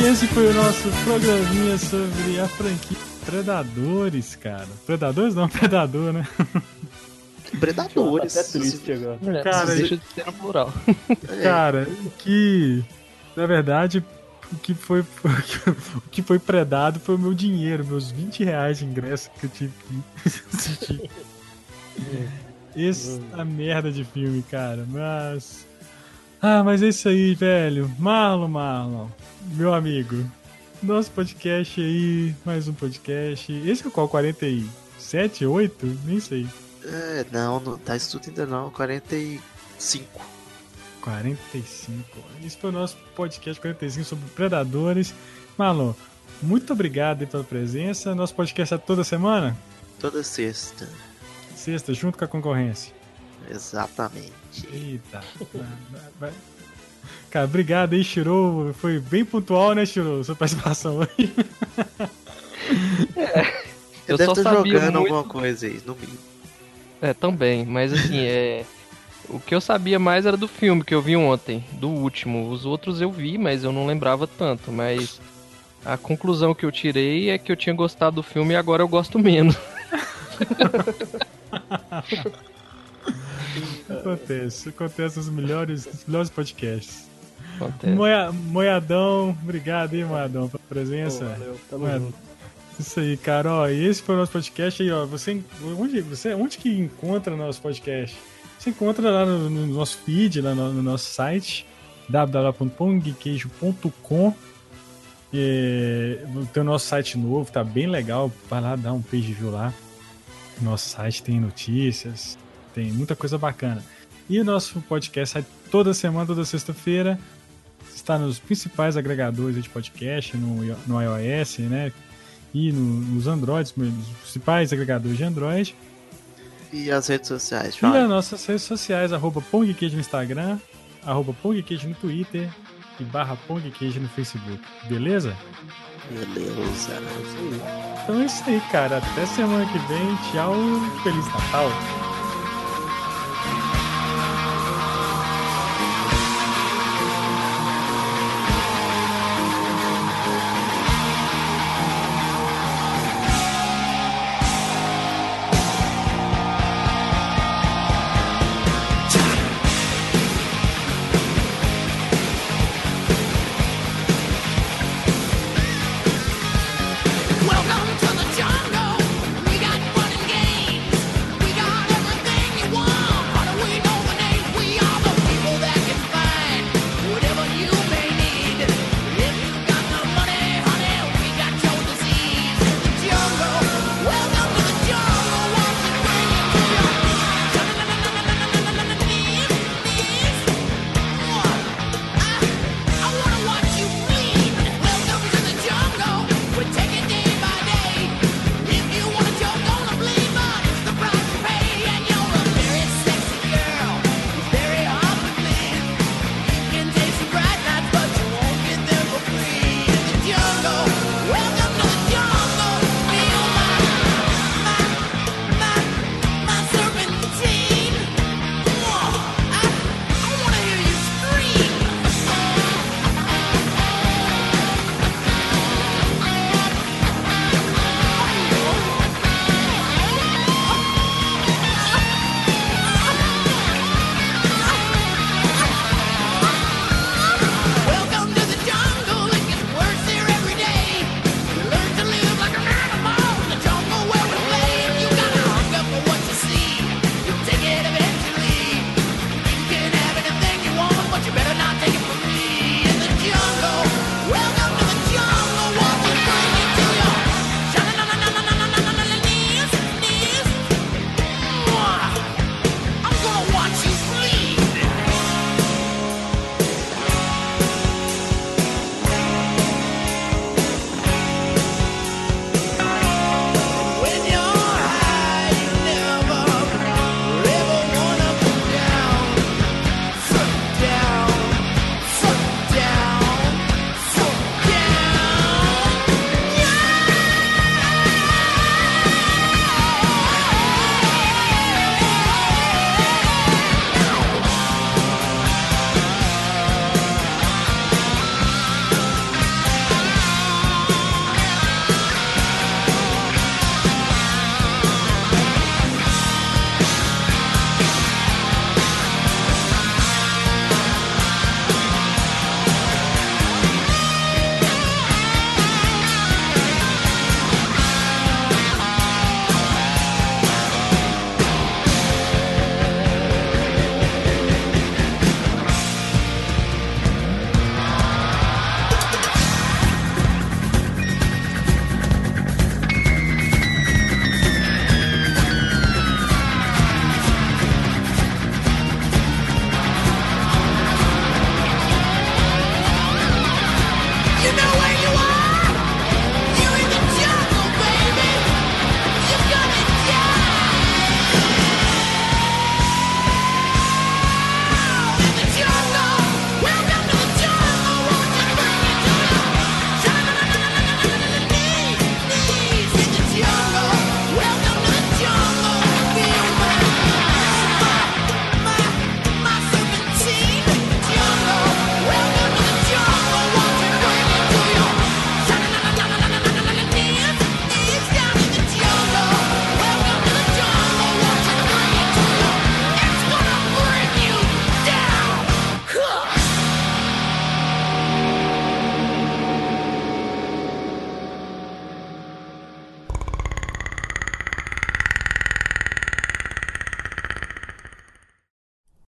E esse foi o nosso programinha sobre a franquia Predadores, cara. Predadores não, [LAUGHS] Predador, né? Predadores. Até triste agora. É, Cara, deixa de ser no plural. É, Cara, que. Na verdade, o que foi. [LAUGHS] O que foi predado foi o meu dinheiro, meus 20 reais de ingresso que eu tive que [LAUGHS] assistir. Essa merda de filme, cara. Mas. Ah, mas é isso aí, velho. Marlon, Marlon, meu amigo. Nosso podcast aí, mais um podcast. Esse é o qual? 47, 8? Nem sei. é, não, não tá isso tudo ainda não. 45. 45. Esse foi o nosso podcast 45 sobre predadores. Marlon, muito obrigado aí pela presença. Nosso podcast é toda semana? Toda sexta. Sexta, junto com a concorrência. Exatamente. Eita. vai- vai- Cara, obrigado aí, Shiro. Foi bem pontual, né, Shiro? Sua participação hoje. Eu deve só estar sabia jogando muito- alguma coisa aí, no mínimo. É, também, mas assim, [LAUGHS] é. O que eu sabia mais era do filme que eu vi ontem, do último. Os outros eu vi, mas eu não lembrava tanto. Mas a conclusão que eu tirei é que eu tinha gostado do filme e agora eu gosto menos. [LAUGHS] Acontece. Acontece nos melhores, nos melhores podcasts. Acontece. Moia, Moiadão, obrigado aí, Moiadão, pela presença. Pô, valeu, tamo junto. Isso aí, cara. Ó, e esse foi o nosso podcast aí, ó. Você, onde, você, onde que encontra nosso podcast? Você encontra lá no, no nosso feed, lá no, no nosso site, www.pongqueijo.com. É, tem o nosso site novo, tá bem legal. Vai lá dar um page view lá. Nosso site tem notícias, tem muita coisa bacana. E o nosso podcast sai toda semana, toda sexta-feira. Está nos principais agregadores de podcast, no, no iOS, né? e no- nos Androids, nos principais agregadores de Android. E as redes sociais, E as nossas redes sociais, arroba PongQueijo no Instagram, arroba PongQueijo no Twitter e barra PongQueijo no Facebook. Beleza? Beleza. Então é isso aí, cara. Até semana que vem. Tchau. Feliz Natal.